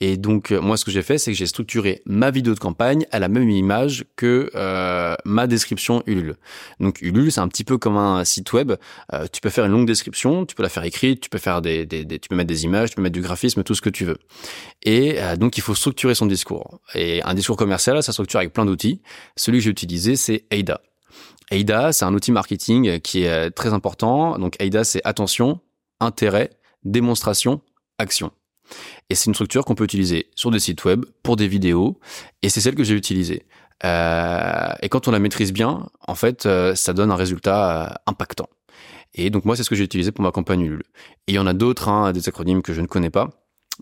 Et donc moi ce que j'ai fait c'est que j'ai structuré ma vidéo de campagne à la même image que euh, ma description Ulule. Donc Ulule c'est un petit peu comme un site web. Euh, tu peux faire une longue description, tu peux la faire écrite, tu peux faire des, des, des, tu peux mettre des images, tu peux mettre du graphisme, tout ce que tu veux. Et euh, donc il faut structurer son discours. Et un discours commercial ça structure avec plein d'outils. Celui que j'ai utilisé c'est Ada. AIDA, c'est un outil marketing qui est très important. Donc AIDA, c'est attention, intérêt, démonstration, action. Et c'est une structure qu'on peut utiliser sur des sites web, pour des vidéos, et c'est celle que j'ai utilisée. Euh, et quand on la maîtrise bien, en fait, euh, ça donne un résultat euh, impactant. Et donc moi, c'est ce que j'ai utilisé pour ma campagne Ulule. Et il y en a d'autres, hein, des acronymes que je ne connais pas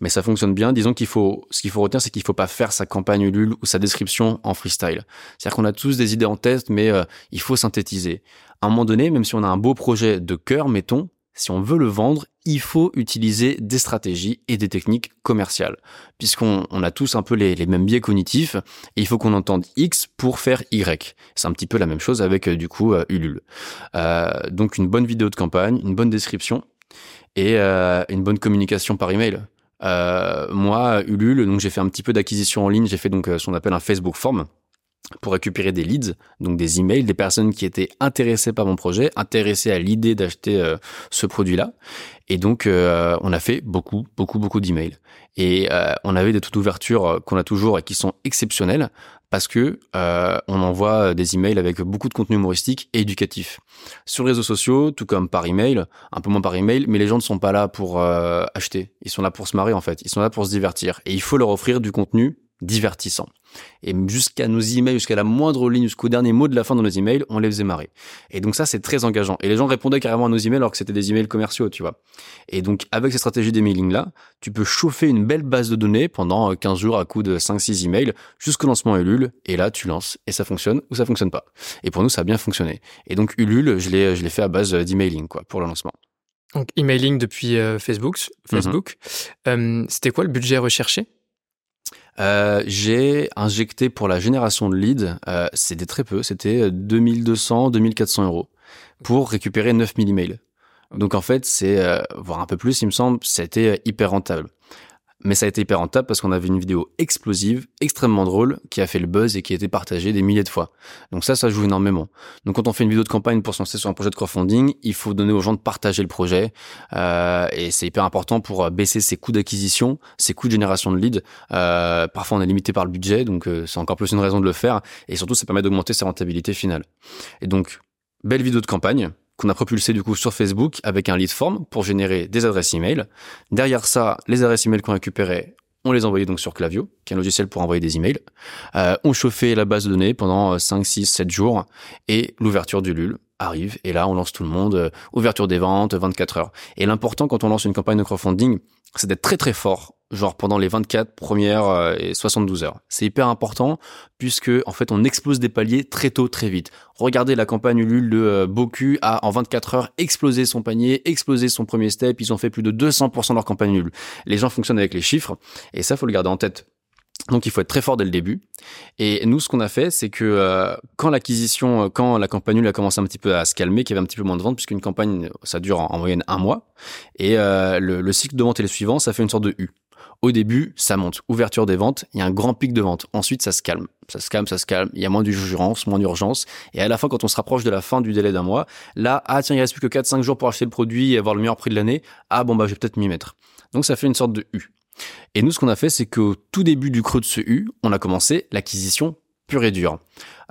mais ça fonctionne bien. Disons qu'il faut, ce qu'il faut retenir, c'est qu'il faut pas faire sa campagne Ulule ou sa description en freestyle. C'est-à-dire qu'on a tous des idées en tête, mais il faut synthétiser. À un moment donné, même si on a un beau projet de cœur, mettons, si on veut le vendre, il faut utiliser des stratégies et des techniques commerciales, puisqu'on on a tous un peu les, mêmes biais cognitifs, et il faut qu'on entende X pour faire Y. C'est un petit peu la même chose avec euh, du coup euh, Ulule. donc une bonne vidéo de campagne, une bonne description et une bonne communication par email. Euh, moi, Ulule, donc j'ai fait un petit peu d'acquisition en ligne. J'ai fait donc euh, ce qu'on appelle un Facebook Form pour récupérer des leads, donc des emails, des personnes qui étaient intéressées par mon projet, intéressées à l'idée d'acheter euh, ce produit-là. Et donc, euh, on a fait beaucoup, beaucoup, beaucoup d'emails. Et euh, on avait des taux d'ouverture qu'on a toujours et qui sont exceptionnels parce que on envoie des emails avec beaucoup de contenu humoristique et éducatif. Sur les réseaux sociaux, tout comme par email, un peu moins par email, mais les gens ne sont pas là pour acheter. Ils sont là pour se marrer en fait. Ils sont là pour se divertir. Et il faut leur offrir du contenu divertissant. Et jusqu'à nos emails, jusqu'à la moindre ligne, jusqu'au dernier mot de la fin de nos emails, on les faisait marrer. Et donc ça, c'est très engageant. Et les gens répondaient carrément à nos emails alors que c'était des emails commerciaux, tu vois. Et donc, avec ces stratégies d'emailing-là, tu peux chauffer une belle base de données pendant 15 euh, jours à coup de 5-6 emails jusqu'au lancement Ulule. Et là, tu lances et ça fonctionne ou ça fonctionne pas. Et pour nous, ça a bien fonctionné. Et donc, Ulule, je l'ai, je l'ai fait à base d'emailing, quoi, pour le lancement. Donc, emailing depuis euh, Facebook. Facebook. Mm-hmm. euh, c'était quoi le budget recherché? Euh, j'ai injecté pour la génération de leads, euh, c'était très peu, c'était 2200, 2400 euros pour récupérer 9000 emails. Donc en fait, c'est, euh, voire un peu plus, il me semble, c'était hyper rentable mais ça a été hyper rentable parce qu'on avait une vidéo explosive, extrêmement drôle, qui a fait le buzz et qui a été partagée des milliers de fois. Donc ça, ça joue énormément. Donc quand on fait une vidéo de campagne pour se lancer sur un projet de crowdfunding, il faut donner aux gens de partager le projet euh, et c'est hyper important pour euh, baisser ses coûts d'acquisition, ses coûts de génération de leads. Euh, parfois, on est limité par le budget, donc euh, c'est encore plus une raison de le faire et surtout, ça permet d'augmenter sa rentabilité finale. Et donc, belle vidéo de campagne qu'on a propulsé du coup sur Facebook avec un lead form pour générer des adresses email. Derrière ça, les adresses email qu'on récupérait, on les envoyait donc sur Clavio, qui est un logiciel pour envoyer des emails. Euh, on chauffait la base de données pendant 5, 6, 7 jours et l'ouverture du LUL arrive et là on lance tout le monde, euh, ouverture des ventes, 24 heures. Et l'important quand on lance une campagne de crowdfunding, c'est d'être très très fort genre pendant les 24 premières euh, et 72 heures. C'est hyper important puisque en fait on explose des paliers très tôt très vite. Regardez la campagne Ulule de euh, Boku a en 24 heures explosé son panier, explosé son premier step, ils ont fait plus de 200% de leur campagne Ulule. Les gens fonctionnent avec les chiffres et ça faut le garder en tête. Donc il faut être très fort dès le début. Et nous, ce qu'on a fait, c'est que euh, quand l'acquisition, quand la campagne a commencé un petit peu à se calmer, qu'il y avait un petit peu moins de ventes, puisqu'une campagne, ça dure en, moyenne un mois, et le, le, cycle de vente est le suivant, ça fait une sorte de U. Au début, ça monte. Ouverture des ventes, il y a un grand pic de vente. Ensuite, ça se calme. Ça se calme, ça se calme. Il y a moins d'urgence, moins d'urgence. Et à la fin, quand on se rapproche de la fin du délai d'un mois, là, ah tiens, il reste plus que 4-5 jours pour acheter le produit et avoir le meilleur prix de l'année. Ah bon, bah je vais peut-être m'y mettre. Donc ça fait une sorte de U. Et nous, ce qu'on a fait, c'est qu'au tout début du creux de ce U, on a commencé l'acquisition pure et dure.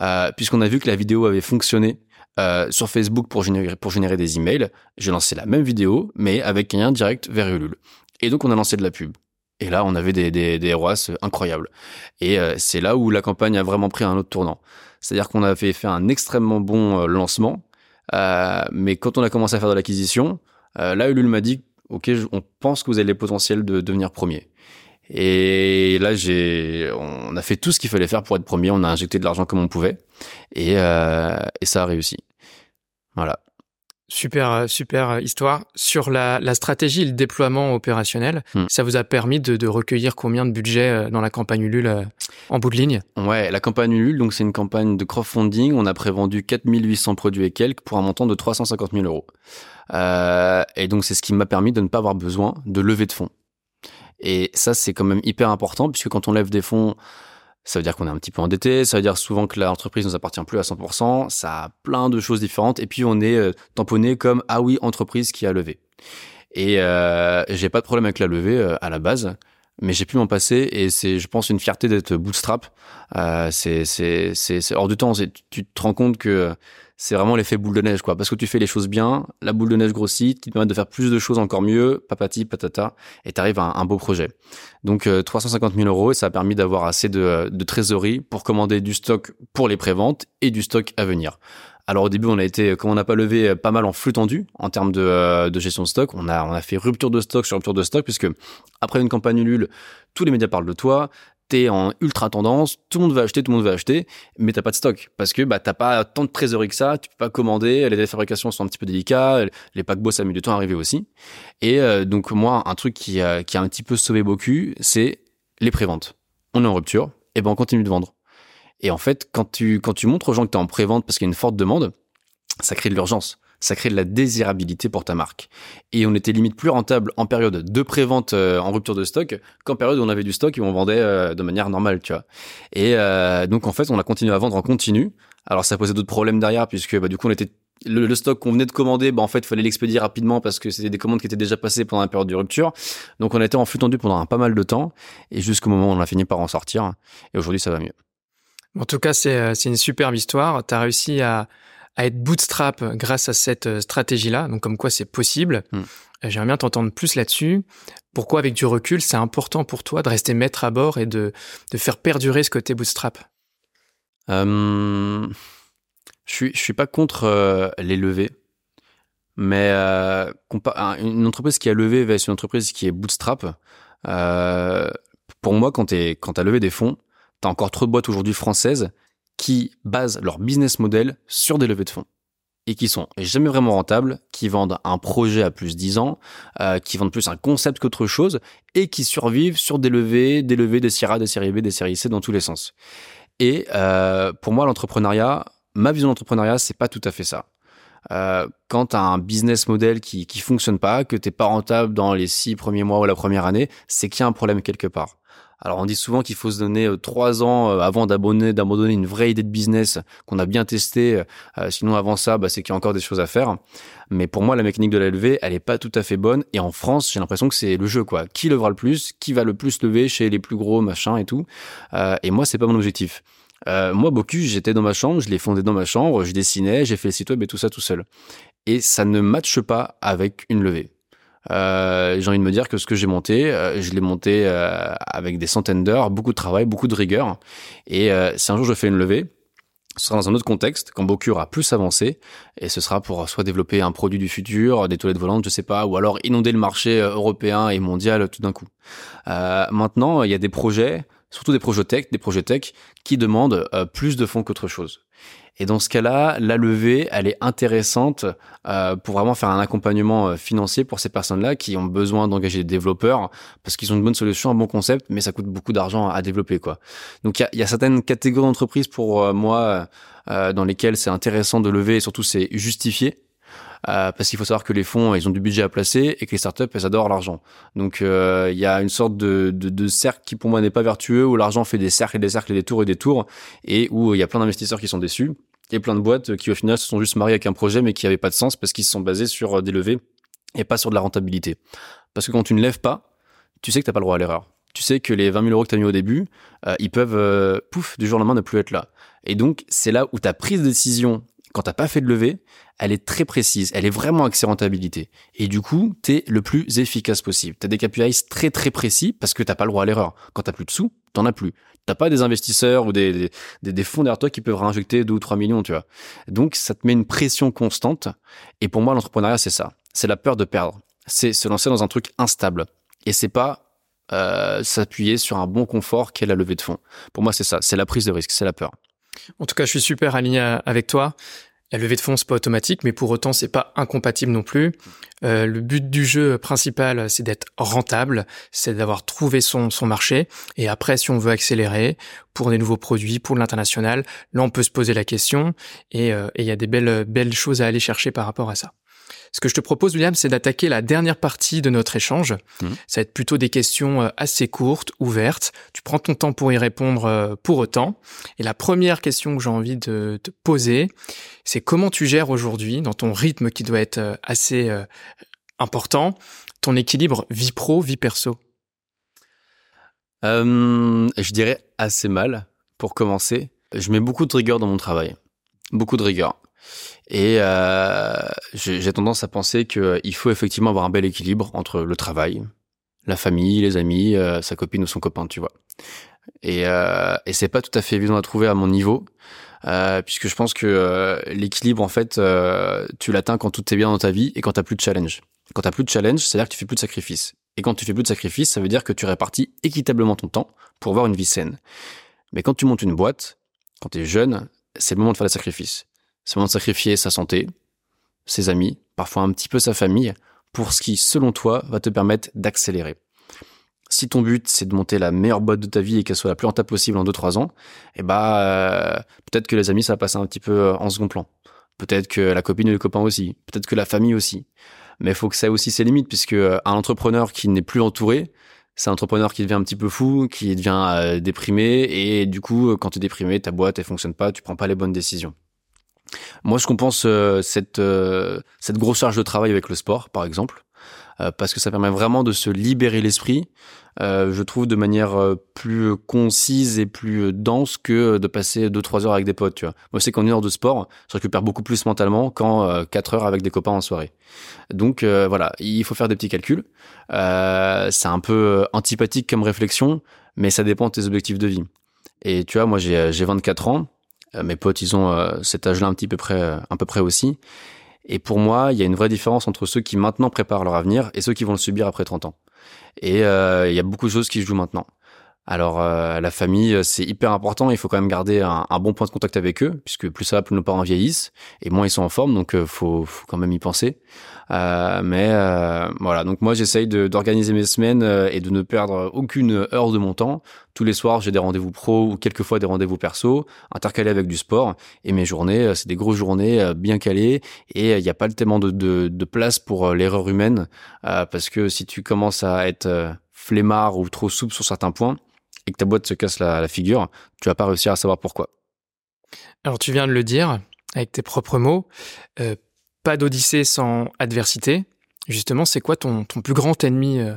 Euh, Puisqu'on a vu que la vidéo avait fonctionné euh, sur Facebook pour générer, des emails, j'ai lancé la même vidéo, mais avec un lien direct vers Ulule. Et donc on a lancé de la pub. Et là, on avait des, des, ROAS incroyables. Et euh, c'est là où la campagne a vraiment pris un autre tournant. C'est-à-dire qu'on avait fait un extrêmement bon euh, lancement, euh, mais quand on a commencé à faire de l'acquisition, là, Ulule m'a dit, OK, on pense que vous avez le potentiel de devenir premier. Et là, j'ai, on a fait tout ce qu'il fallait faire pour être premier. On a injecté de l'argent comme on pouvait, et, et ça a réussi. Voilà. Super, euh, super euh, histoire. Sur la, la stratégie et le déploiement opérationnel, hmm. ça vous a permis de, de, recueillir combien de budget euh, dans la campagne Ulule en bout de ligne? Ouais, la campagne Ulule, donc c'est une campagne de crowdfunding. On a prévendu 4800 produits et quelques pour un montant de 350 000 euros. Euh, et donc c'est ce qui m'a permis de ne pas avoir besoin de lever de fonds. Et ça, c'est quand même hyper important puisque quand on lève des fonds, ça veut dire qu'on est un petit peu endetté, ça veut dire souvent que l'entreprise nous appartient plus à 100%, ça a plein de choses différentes et puis on est euh, tamponné comme ah oui, entreprise qui a levé. Et euh, j'ai pas de problème avec la levée euh, à la base, mais j'ai pu m'en passer et c'est je pense une fierté d'être bootstrap. Euh, c'est c'est c'est hors du temps, tu te rends compte que c'est vraiment l'effet boule de neige, quoi. Parce que tu fais les choses bien, la boule de neige grossit, qui te permet de faire plus de choses encore mieux, papati, patata, et t'arrives à un, beau projet. Donc 350 euh, 000 euros, et ça a permis d'avoir assez de, de trésorerie pour commander du stock pour les préventes et du stock à venir. Alors au début, on a été, comme on n'a pas levé, pas mal en flux tendu en termes de, euh, de, gestion de stock. On a, on a fait rupture de stock sur rupture de stock puisque après une campagne Ulule, tous les médias parlent de toi t'es en ultra tendance, tout le monde va acheter, tout le monde va acheter, mais t'as pas de stock parce que bah t'as pas tant de trésorerie que ça, tu peux pas commander, les délais de fabrication sont un petit peu délicats, les paquebots ça met du temps à arriver aussi. Et euh, donc moi un truc qui a, qui a un petit peu sauvé beaucoup, c'est les préventes. On est en rupture, et ben on continue de vendre. Et en fait, quand tu quand tu montres aux gens que t'es en prévente parce qu'il y a une forte demande, ça crée de l'urgence ça crée de la désirabilité pour ta marque. Et on était limite plus rentable en période de prévente euh, en rupture de stock qu'en période où on avait du stock et où on vendait euh, de manière normale, tu vois. Et euh, donc en fait, on a continué à vendre en continu. Alors ça posait d'autres problèmes derrière puisque bah, du coup on était le, stock qu'on venait de commander, bah en fait, fallait l'expédier rapidement parce que c'était des commandes qui étaient déjà passées pendant la période de rupture. Donc on été en flux tendu pendant un pas mal de temps et jusqu'au moment où on a fini par en sortir. Et aujourd'hui, ça va mieux. En tout cas, c'est une superbe histoire. Tu as réussi à, à être bootstrap grâce à cette euh, stratégie-là. Donc, comme quoi c'est possible. Hmm. Euh, j'aimerais bien t'entendre plus là-dessus. Pourquoi, avec du recul, c'est important pour toi de rester maître à bord et de, de faire perdurer ce côté bootstrap? Euh, Je suis, je suis pas contre euh, les levées. Mais euh, une entreprise qui a levé versus une entreprise qui est bootstrap, pour moi, quand tu as levé des fonds, tu as encore trop de boîtes aujourd'hui françaises qui basent leur business model sur des levées de fonds et qui sont jamais vraiment rentables, qui vendent un projet à plus 10 ans, euh, qui vendent plus un concept qu'autre chose, et qui survivent sur des levées, des levées, des séries des séries B, des séries C dans tous les sens. Et euh, pour moi, l'entrepreneuriat, ma vision d'entrepreneuriat, c'est pas tout à fait ça. Euh, quand tu un business model qui qui fonctionne pas, que t'es pas rentable dans les six premiers mois ou la première année, c'est qu'il y a un problème quelque part. Alors on dit souvent qu'il faut se donner euh, trois ans euh, avant d'abonner, d'abandonner une vraie idée de business qu'on a bien testé. Euh, sinon avant ça, bah, c'est qu'il y a encore des choses à faire. Mais pour moi, la mécanique de la levée, elle est pas tout à fait bonne. Et en France, j'ai l'impression que c'est le jeu quoi. Qui levera le plus Qui va le plus lever chez les plus gros machins et tout Et moi, c'est pas mon objectif. moi, Bocuse, j'étais dans ma chambre, je l'ai fondé dans ma chambre, je dessinais, j'ai fait le site web et tout ça tout seul. Et ça ne matche pas avec une levée. Euh, j'ai envie de me dire que ce que j'ai monté, euh, je l'ai monté euh, avec des centaines d'heures, beaucoup de travail, beaucoup de rigueur. Et euh, si un jour je fais une levée, ce sera dans un autre contexte, quand Bocure a plus avancé, et ce sera pour soit développer un produit du futur, des toilettes volantes, je sais pas, ou alors inonder le marché européen et mondial tout d'un coup. maintenant, il y a des projets, surtout des projets tech, des projets tech qui demandent plus de fonds qu'autre chose. Et dans ce cas-là, la levée, elle est intéressante euh, pour vraiment faire un accompagnement euh, financier pour ces personnes-là qui ont besoin d'engager des développeurs parce qu'ils ont une bonne solution, un bon concept, mais ça coûte beaucoup d'argent à développer, quoi. Donc il y a, certaines catégories d'entreprises pour euh, moi euh, dans lesquelles c'est intéressant de lever et surtout c'est justifié. Euh, parce qu'il faut savoir que les fonds, ils ont du budget à placer et que les startups, elles adorent l'argent. Donc, il y a une sorte de, de, de cercle qui, pour moi, n'est pas vertueux, où l'argent fait des cercles et des cercles et des tours et des tours, et où il y a plein d'investisseurs qui sont déçus et plein de boîtes qui au final se sont juste mariées avec un projet mais qui n'avait pas de sens parce qu'ils se sont basés sur euh, des levées et pas sur de la rentabilité. Parce que quand tu ne lèves pas, tu sais que t'as pas le droit à l'erreur. Tu sais que les 20 000 euros que tu as mis au début, euh, ils peuvent, euh, pouf, du jour au lendemain ne plus être là. Et donc, c'est là où ta prise de décision, quand t'as pas fait de levée, elle est très précise, elle est vraiment axée rentabilité. Et du coup, t'es le plus efficace possible. T'as des KPIs très très précis parce que t'as pas le droit à l'erreur. Quand t'as plus de sous, t'en as plus. T'as pas des investisseurs ou des, des, des fonds derrière toi qui peuvent réinjecter 2 ou 3 millions, tu vois. Donc, ça te met une pression constante. Et pour moi, l'entrepreneuriat, c'est ça. C'est la peur de perdre. C'est se lancer dans un truc instable. Et c'est pas euh, s'appuyer sur un bon confort qu'est la levée de fonds. Pour moi, c'est ça. C'est la prise de risque. C'est la peur. En tout cas, je suis super aligné avec toi. La levée de fonds, c'est pas automatique, mais pour autant, c'est pas incompatible non plus. Euh, le but du jeu principal, c'est d'être rentable, c'est d'avoir trouvé son, son marché. Et après, si on veut accélérer pour des nouveaux produits, pour l'international, là, on peut se poser la question. Et euh, il y a des belles, belles choses à aller chercher par rapport à ça. Ce que je te propose, William, c'est d'attaquer la dernière partie de notre échange. Mmh. Ça va être plutôt des questions euh, assez courtes, ouvertes. Tu prends ton temps pour y répondre euh, pour autant. Et la première question que j'ai envie de te poser, c'est comment tu gères aujourd'hui, dans ton rythme qui doit être euh, assez important, ton équilibre vie pro, vie perso? Je dirais assez mal, pour commencer. Je mets beaucoup de rigueur dans mon travail. Beaucoup de rigueur. Et euh, j'ai tendance à penser qu'il faut effectivement avoir un bel équilibre entre le travail, la famille, les amis, euh, sa copine ou son copain, tu vois. Et, euh, et c'est pas tout à fait évident à trouver à mon niveau, euh, puisque je pense que euh, l'équilibre, en fait, euh, tu l'atteins quand tout est bien dans ta vie et quand t'as plus de challenge. Quand t'as plus de challenge, c'est-à-dire que tu fais plus de sacrifices. Et quand tu fais plus de sacrifices, ça veut dire que tu répartis équitablement ton temps pour avoir une vie saine. Mais quand tu montes une boîte, quand tu es jeune, c'est le moment de faire des sacrifices. C'est le moment de sacrifier sa santé, ses amis, parfois un petit peu sa famille, pour ce qui, selon toi, va te permettre d'accélérer. Si ton but c'est de monter la meilleure boîte de ta vie et qu'elle soit la plus rentable possible en 2-3 ans, eh bah peut-être que les amis ça va passer un petit peu euh, en second plan. Peut-être que la copine et le copain aussi. Peut-être que la famille aussi. Mais il faut que ça ait aussi ses limites puisque euh, un entrepreneur qui n'est plus entouré, c'est un entrepreneur qui devient un petit peu fou, qui devient déprimé, et du coup, quand tu es déprimé, ta boîte elle fonctionne pas, tu prends pas les bonnes décisions. Moi, je compense euh, cette cette grosse charge de travail avec le sport, par exemple. Euh, parce que ça permet vraiment de se libérer l'esprit, euh, je trouve de manière euh, plus concise et plus dense que de passer 2-3 heures avec des potes. Tu vois. Moi, c'est qu'en une heure de sport, je récupère beaucoup plus mentalement qu'en 4 heures avec des copains en soirée. Donc voilà, il faut faire des petits calculs. c'est un peu antipathique comme réflexion, mais ça dépend de tes objectifs de vie. Et tu vois, moi j'ai 24 ans, mes potes ils ont cet âge-là un petit peu près, un peu près aussi. Et pour moi, il y a une vraie différence entre ceux qui maintenant préparent leur avenir et ceux qui vont le subir après 30 ans. Et euh, il y a beaucoup de choses qui se jouent maintenant. Alors euh, la famille, c'est hyper important. Il faut quand même garder un, bon point de contact avec eux, puisque plus ça plus nos parents vieillissent et moins ils sont en forme. Donc euh, faut, faut quand même y penser. Euh, mais euh, voilà, donc moi j'essaye d'organiser mes semaines euh, et de ne perdre aucune heure de mon temps. Tous les soirs, j'ai des rendez-vous pro ou quelquefois des rendez-vous perso, intercalés avec du sport. Et mes journées, c'est des grosses journées bien calées et il n'y a pas tellement de, de, de place pour l'erreur humaine parce que si tu commences à être flemmard ou trop souple sur certains points et que ta boîte se casse la, la figure, tu vas pas réussir à savoir pourquoi. Alors tu viens de le dire avec tes propres mots. Euh, pas d'odyssée sans adversité. Justement, c'est quoi ton, ton plus grand ennemi euh,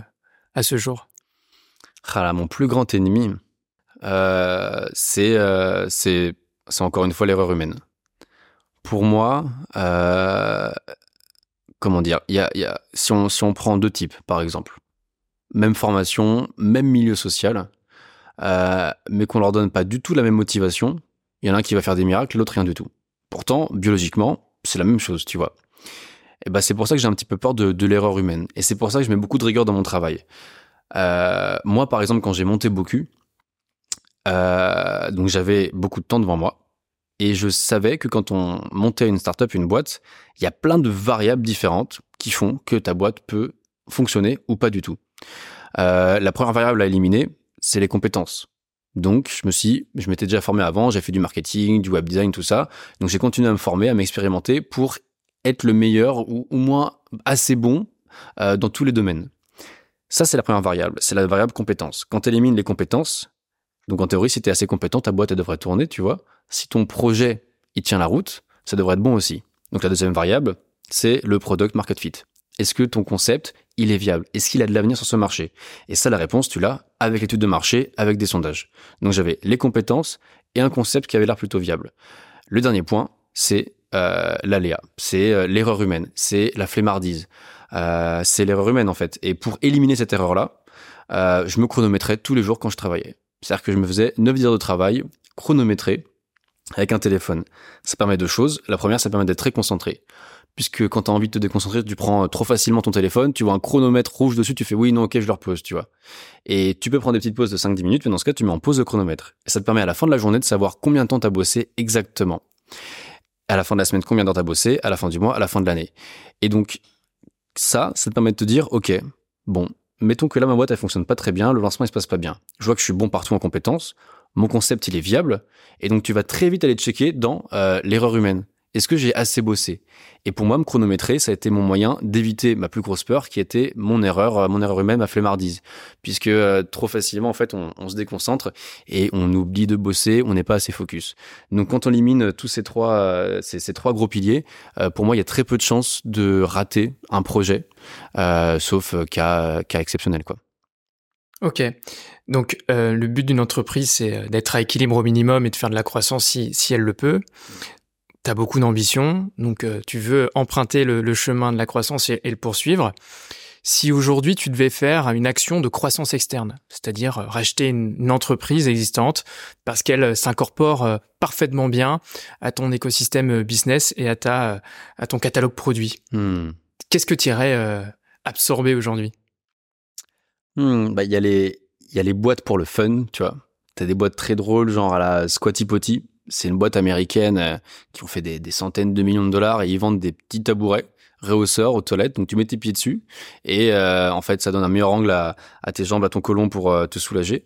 à ce jour? Ah Mon plus grand ennemi, euh, c'est c'est encore une fois l'erreur humaine. Pour moi, comment dire, il y a, y a, si, on, si on prend deux types, par exemple, même formation, même milieu social, euh, mais qu'on leur donne pas du tout la même motivation, il y en a un qui va faire des miracles, l'autre rien du tout. Pourtant, biologiquement, c'est la même chose, tu vois. Et ben c'est pour ça que j'ai un petit peu peur de, l'erreur humaine. Et c'est pour ça que je mets beaucoup de rigueur dans mon travail. Euh, moi, par exemple, quand j'ai monté beaucoup, euh, donc j'avais beaucoup de temps devant moi. Et je savais que quand on montait une startup, une boîte, il y a plein de variables différentes qui font que ta boîte peut fonctionner ou pas du tout. La première variable à éliminer, c'est les compétences. Donc, je me suis, je m'étais déjà formé avant, j'ai fait du marketing, du web design, tout ça. Donc, j'ai continué à me former, à m'expérimenter pour être le meilleur ou au moins assez bon euh, dans tous les domaines. Ça, c'est la première variable. C'est la variable compétence. Quand tu élimines les compétences, donc en théorie, si tu es assez compétent, ta boîte, elle devrait tourner, tu vois. Si ton projet, il tient la route, ça devrait être bon aussi. Donc la deuxième variable, c'est le product market fit. Est-ce que ton concept, il est viable? Est-ce qu'il a de l'avenir sur ce marché? Et ça, la réponse, tu l'as avec l'étude de marché, avec des sondages. Donc j'avais les compétences et un concept qui avait l'air plutôt viable. Le dernier point, c'est euh, l'aléa, c'est euh, l'erreur humaine, c'est la flemmardise, euh, c'est l'erreur humaine en fait. Et pour éliminer cette erreur-là, je me chronométrais tous les jours quand je travaillais. C'est-à-dire que je me faisais 9 heures de travail chronométré avec un téléphone. Ça permet deux choses. La première, ça permet d'être très concentré puisque quand tu as envie de te déconcentrer, tu prends trop facilement ton téléphone, tu vois un chronomètre rouge dessus, tu fais oui, non, ok, je le repose, tu vois. Et tu peux prendre des petites pauses de 5-10 minutes, mais dans ce cas, tu mets en pause le chronomètre. Et ça te permet à la fin de la journée de savoir combien de temps tu as bossé exactement. À la fin de la semaine, combien de temps tu as bossé, à la fin du mois, à la fin de l'année. Et donc, ça, ça te permet de te dire, ok, bon, mettons que là, ma boîte, elle fonctionne pas très bien, le lancement, il se passe pas bien. Je vois que je suis bon partout en compétences, mon concept, il est viable, et donc tu vas très vite aller checker dans euh, l'erreur humaine Est-ce que j'ai assez bossé? Et pour moi, me chronométrer, ça a été mon moyen d'éviter ma plus grosse peur, qui était mon erreur, euh, mon erreur humaine, ma flemmardise. Puisque euh, trop facilement, en fait, on, se déconcentre et on oublie de bosser, on n'est pas assez focus. Donc, quand on élimine tous ces trois, euh, ces, trois gros piliers, pour moi, il y a très peu de chances de rater un projet, sauf cas, exceptionnel, quoi. Ok. Donc, le but d'une entreprise, c'est d'être à équilibre au minimum et de faire de la croissance si, si elle le peut tu as beaucoup d'ambition, donc euh, tu veux emprunter le, chemin de la croissance et, le poursuivre. Si aujourd'hui tu devais faire une action de croissance externe, c'est-à-dire euh, racheter une, entreprise existante parce qu'elle euh, s'incorpore parfaitement bien à ton écosystème business et à ta à ton catalogue produit, hmm. qu'est-ce que tu irais absorber aujourd'hui? Hmm, Bah il y a les il y a les boîtes pour le fun, tu vois. T'as des boîtes très drôles, genre à la Squatty Potty c'est une boîte américaine euh, qui ont fait des, centaines de millions de dollars et ils vendent des petits tabourets rehausseurs aux toilettes. Donc tu mets tes pieds dessus et euh, en fait ça donne un meilleur angle à, à tes jambes, à ton colon pour euh, te soulager.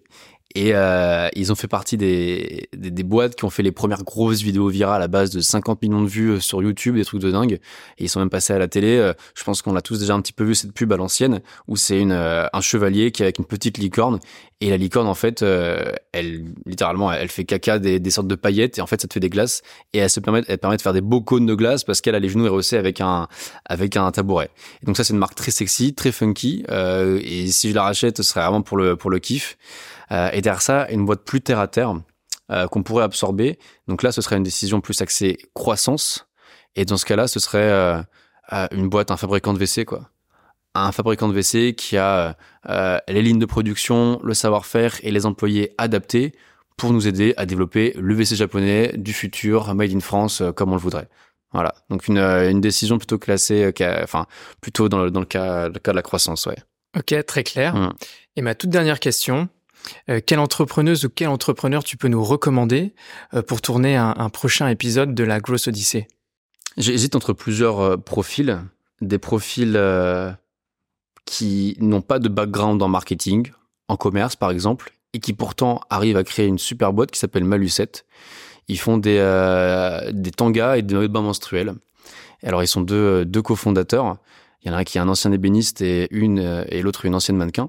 Et euh, ils ont fait partie des, des, des, boîtes qui ont fait les premières grosses vidéos virales à base de 50 millions de vues euh, sur YouTube, des trucs de dingue. Et ils sont même passés à la télé. Euh, je pense qu'on a tous déjà un petit peu vu cette pub à l'ancienne, où c'est une euh, un chevalier qui est avec une petite licorne. Et la licorne, en fait, elle littéralement, elle fait caca des, des, sortes de paillettes. Et en fait, ça te fait des glaces. Et elle se permet, elle permet de faire des beaux cônes de glace parce qu'elle a les genoux rehaussés avec un avec un tabouret. Et donc ça, c'est une marque très sexy, très funky. et si je la rachète, ce serait vraiment pour le pour le kiff. Euh, et derrière ça, une boîte plus terre à terre euh, qu'on pourrait absorber. Donc là, ce serait une décision plus axée croissance. Et dans ce cas-là, ce serait euh, une boîte, un fabricant de WC, quoi un fabricant de WC qui a les lignes de production, le savoir-faire et les employés adaptés pour nous aider à développer le WC japonais du futur, made in France, comme on le voudrait. Voilà. Donc une, une décision plutôt classée, enfin plutôt dans le, dans le cas, le cas de la croissance, ouais. Ok, très clair. Mmh. Et ma toute dernière question, euh, quelle entrepreneuse ou quel entrepreneur tu peux nous recommander euh, pour tourner un, prochain épisode de la Grosse Odyssée? J'hésite entre plusieurs euh, profils, des profils qui n'ont pas de background en marketing, en commerce par exemple, et qui pourtant arrivent à créer une super boîte qui s'appelle Malucette. Ils font des, des tangas et des bains menstruels. Alors ils sont deux, cofondateurs. Il y en a un qui est un ancien ébéniste et et l'autre une ancienne mannequin.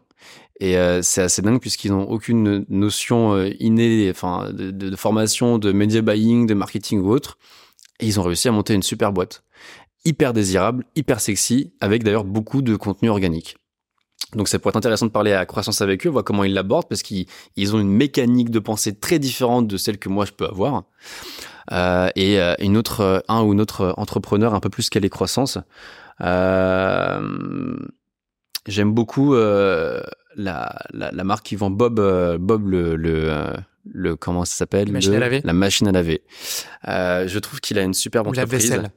Et euh, c'est assez dingue puisqu'ils n'ont aucune notion euh, innée, enfin, de, formation, de media buying, de marketing ou autre. Et ils ont réussi à monter une super boîte, hyper désirable, hyper sexy, avec d'ailleurs beaucoup de contenu organique. Donc ça pourrait être intéressant de parler à croissance avec eux, voir comment ils l'abordent, parce qu'ils ont une mécanique de pensée très différente de celle que moi je peux avoir. Euh, et euh, une autre, un ou une autre entrepreneur un peu plus qu'elle est croissance. Euh, J'aime beaucoup euh, la, la, la, marque qui vend Bob, euh, Bob le, le, euh, le comment ça s'appelle La machine à laver. La machine à laver. Euh, je trouve qu'il a une superbe entreprise. La vaisselle.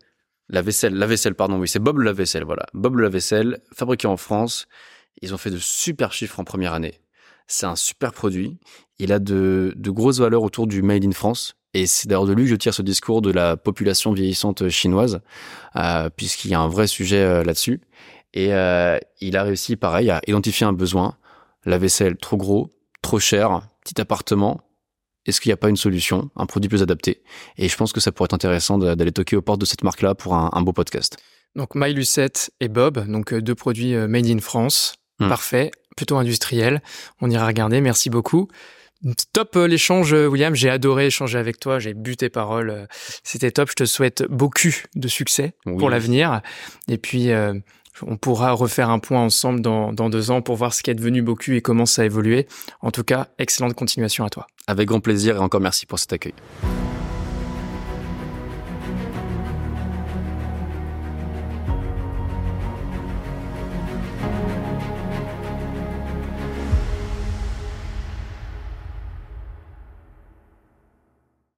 La vaisselle, la vaisselle, pardon, oui, c'est Bob le lave-vaisselle, voilà. Bob le lave-vaisselle, fabriqué en France. Ils ont fait de super chiffres en première année. C'est un super produit. Il a de, de grosses valeurs autour du Made in France. Et c'est d'ailleurs de lui que je tire ce discours de la population vieillissante chinoise, euh, puisqu'il y a un vrai sujet là-dessus. Et euh, il a réussi, pareil, à identifier un besoin. La vaisselle trop gros, trop cher, petit appartement. Est-ce qu'il n'y a pas une solution, un produit plus adapté? Et je pense que ça pourrait être intéressant d'aller toquer aux portes de cette marque-là pour un, un, beau podcast. Donc My Lucette et Bob, donc euh, deux produits euh, made in France. Hmm. Parfait, plutôt industriel. On ira regarder, merci beaucoup. Top l'échange, William. J'ai adoré échanger avec toi. J'ai bu tes paroles. C'était top. Je te souhaite beaucoup de succès pour l'avenir. Et puis, on pourra refaire un point ensemble dans, deux ans pour voir ce qui est devenu Boku et comment ça a évolué. En tout cas, excellente continuation à toi. Avec grand plaisir et encore merci pour cet accueil.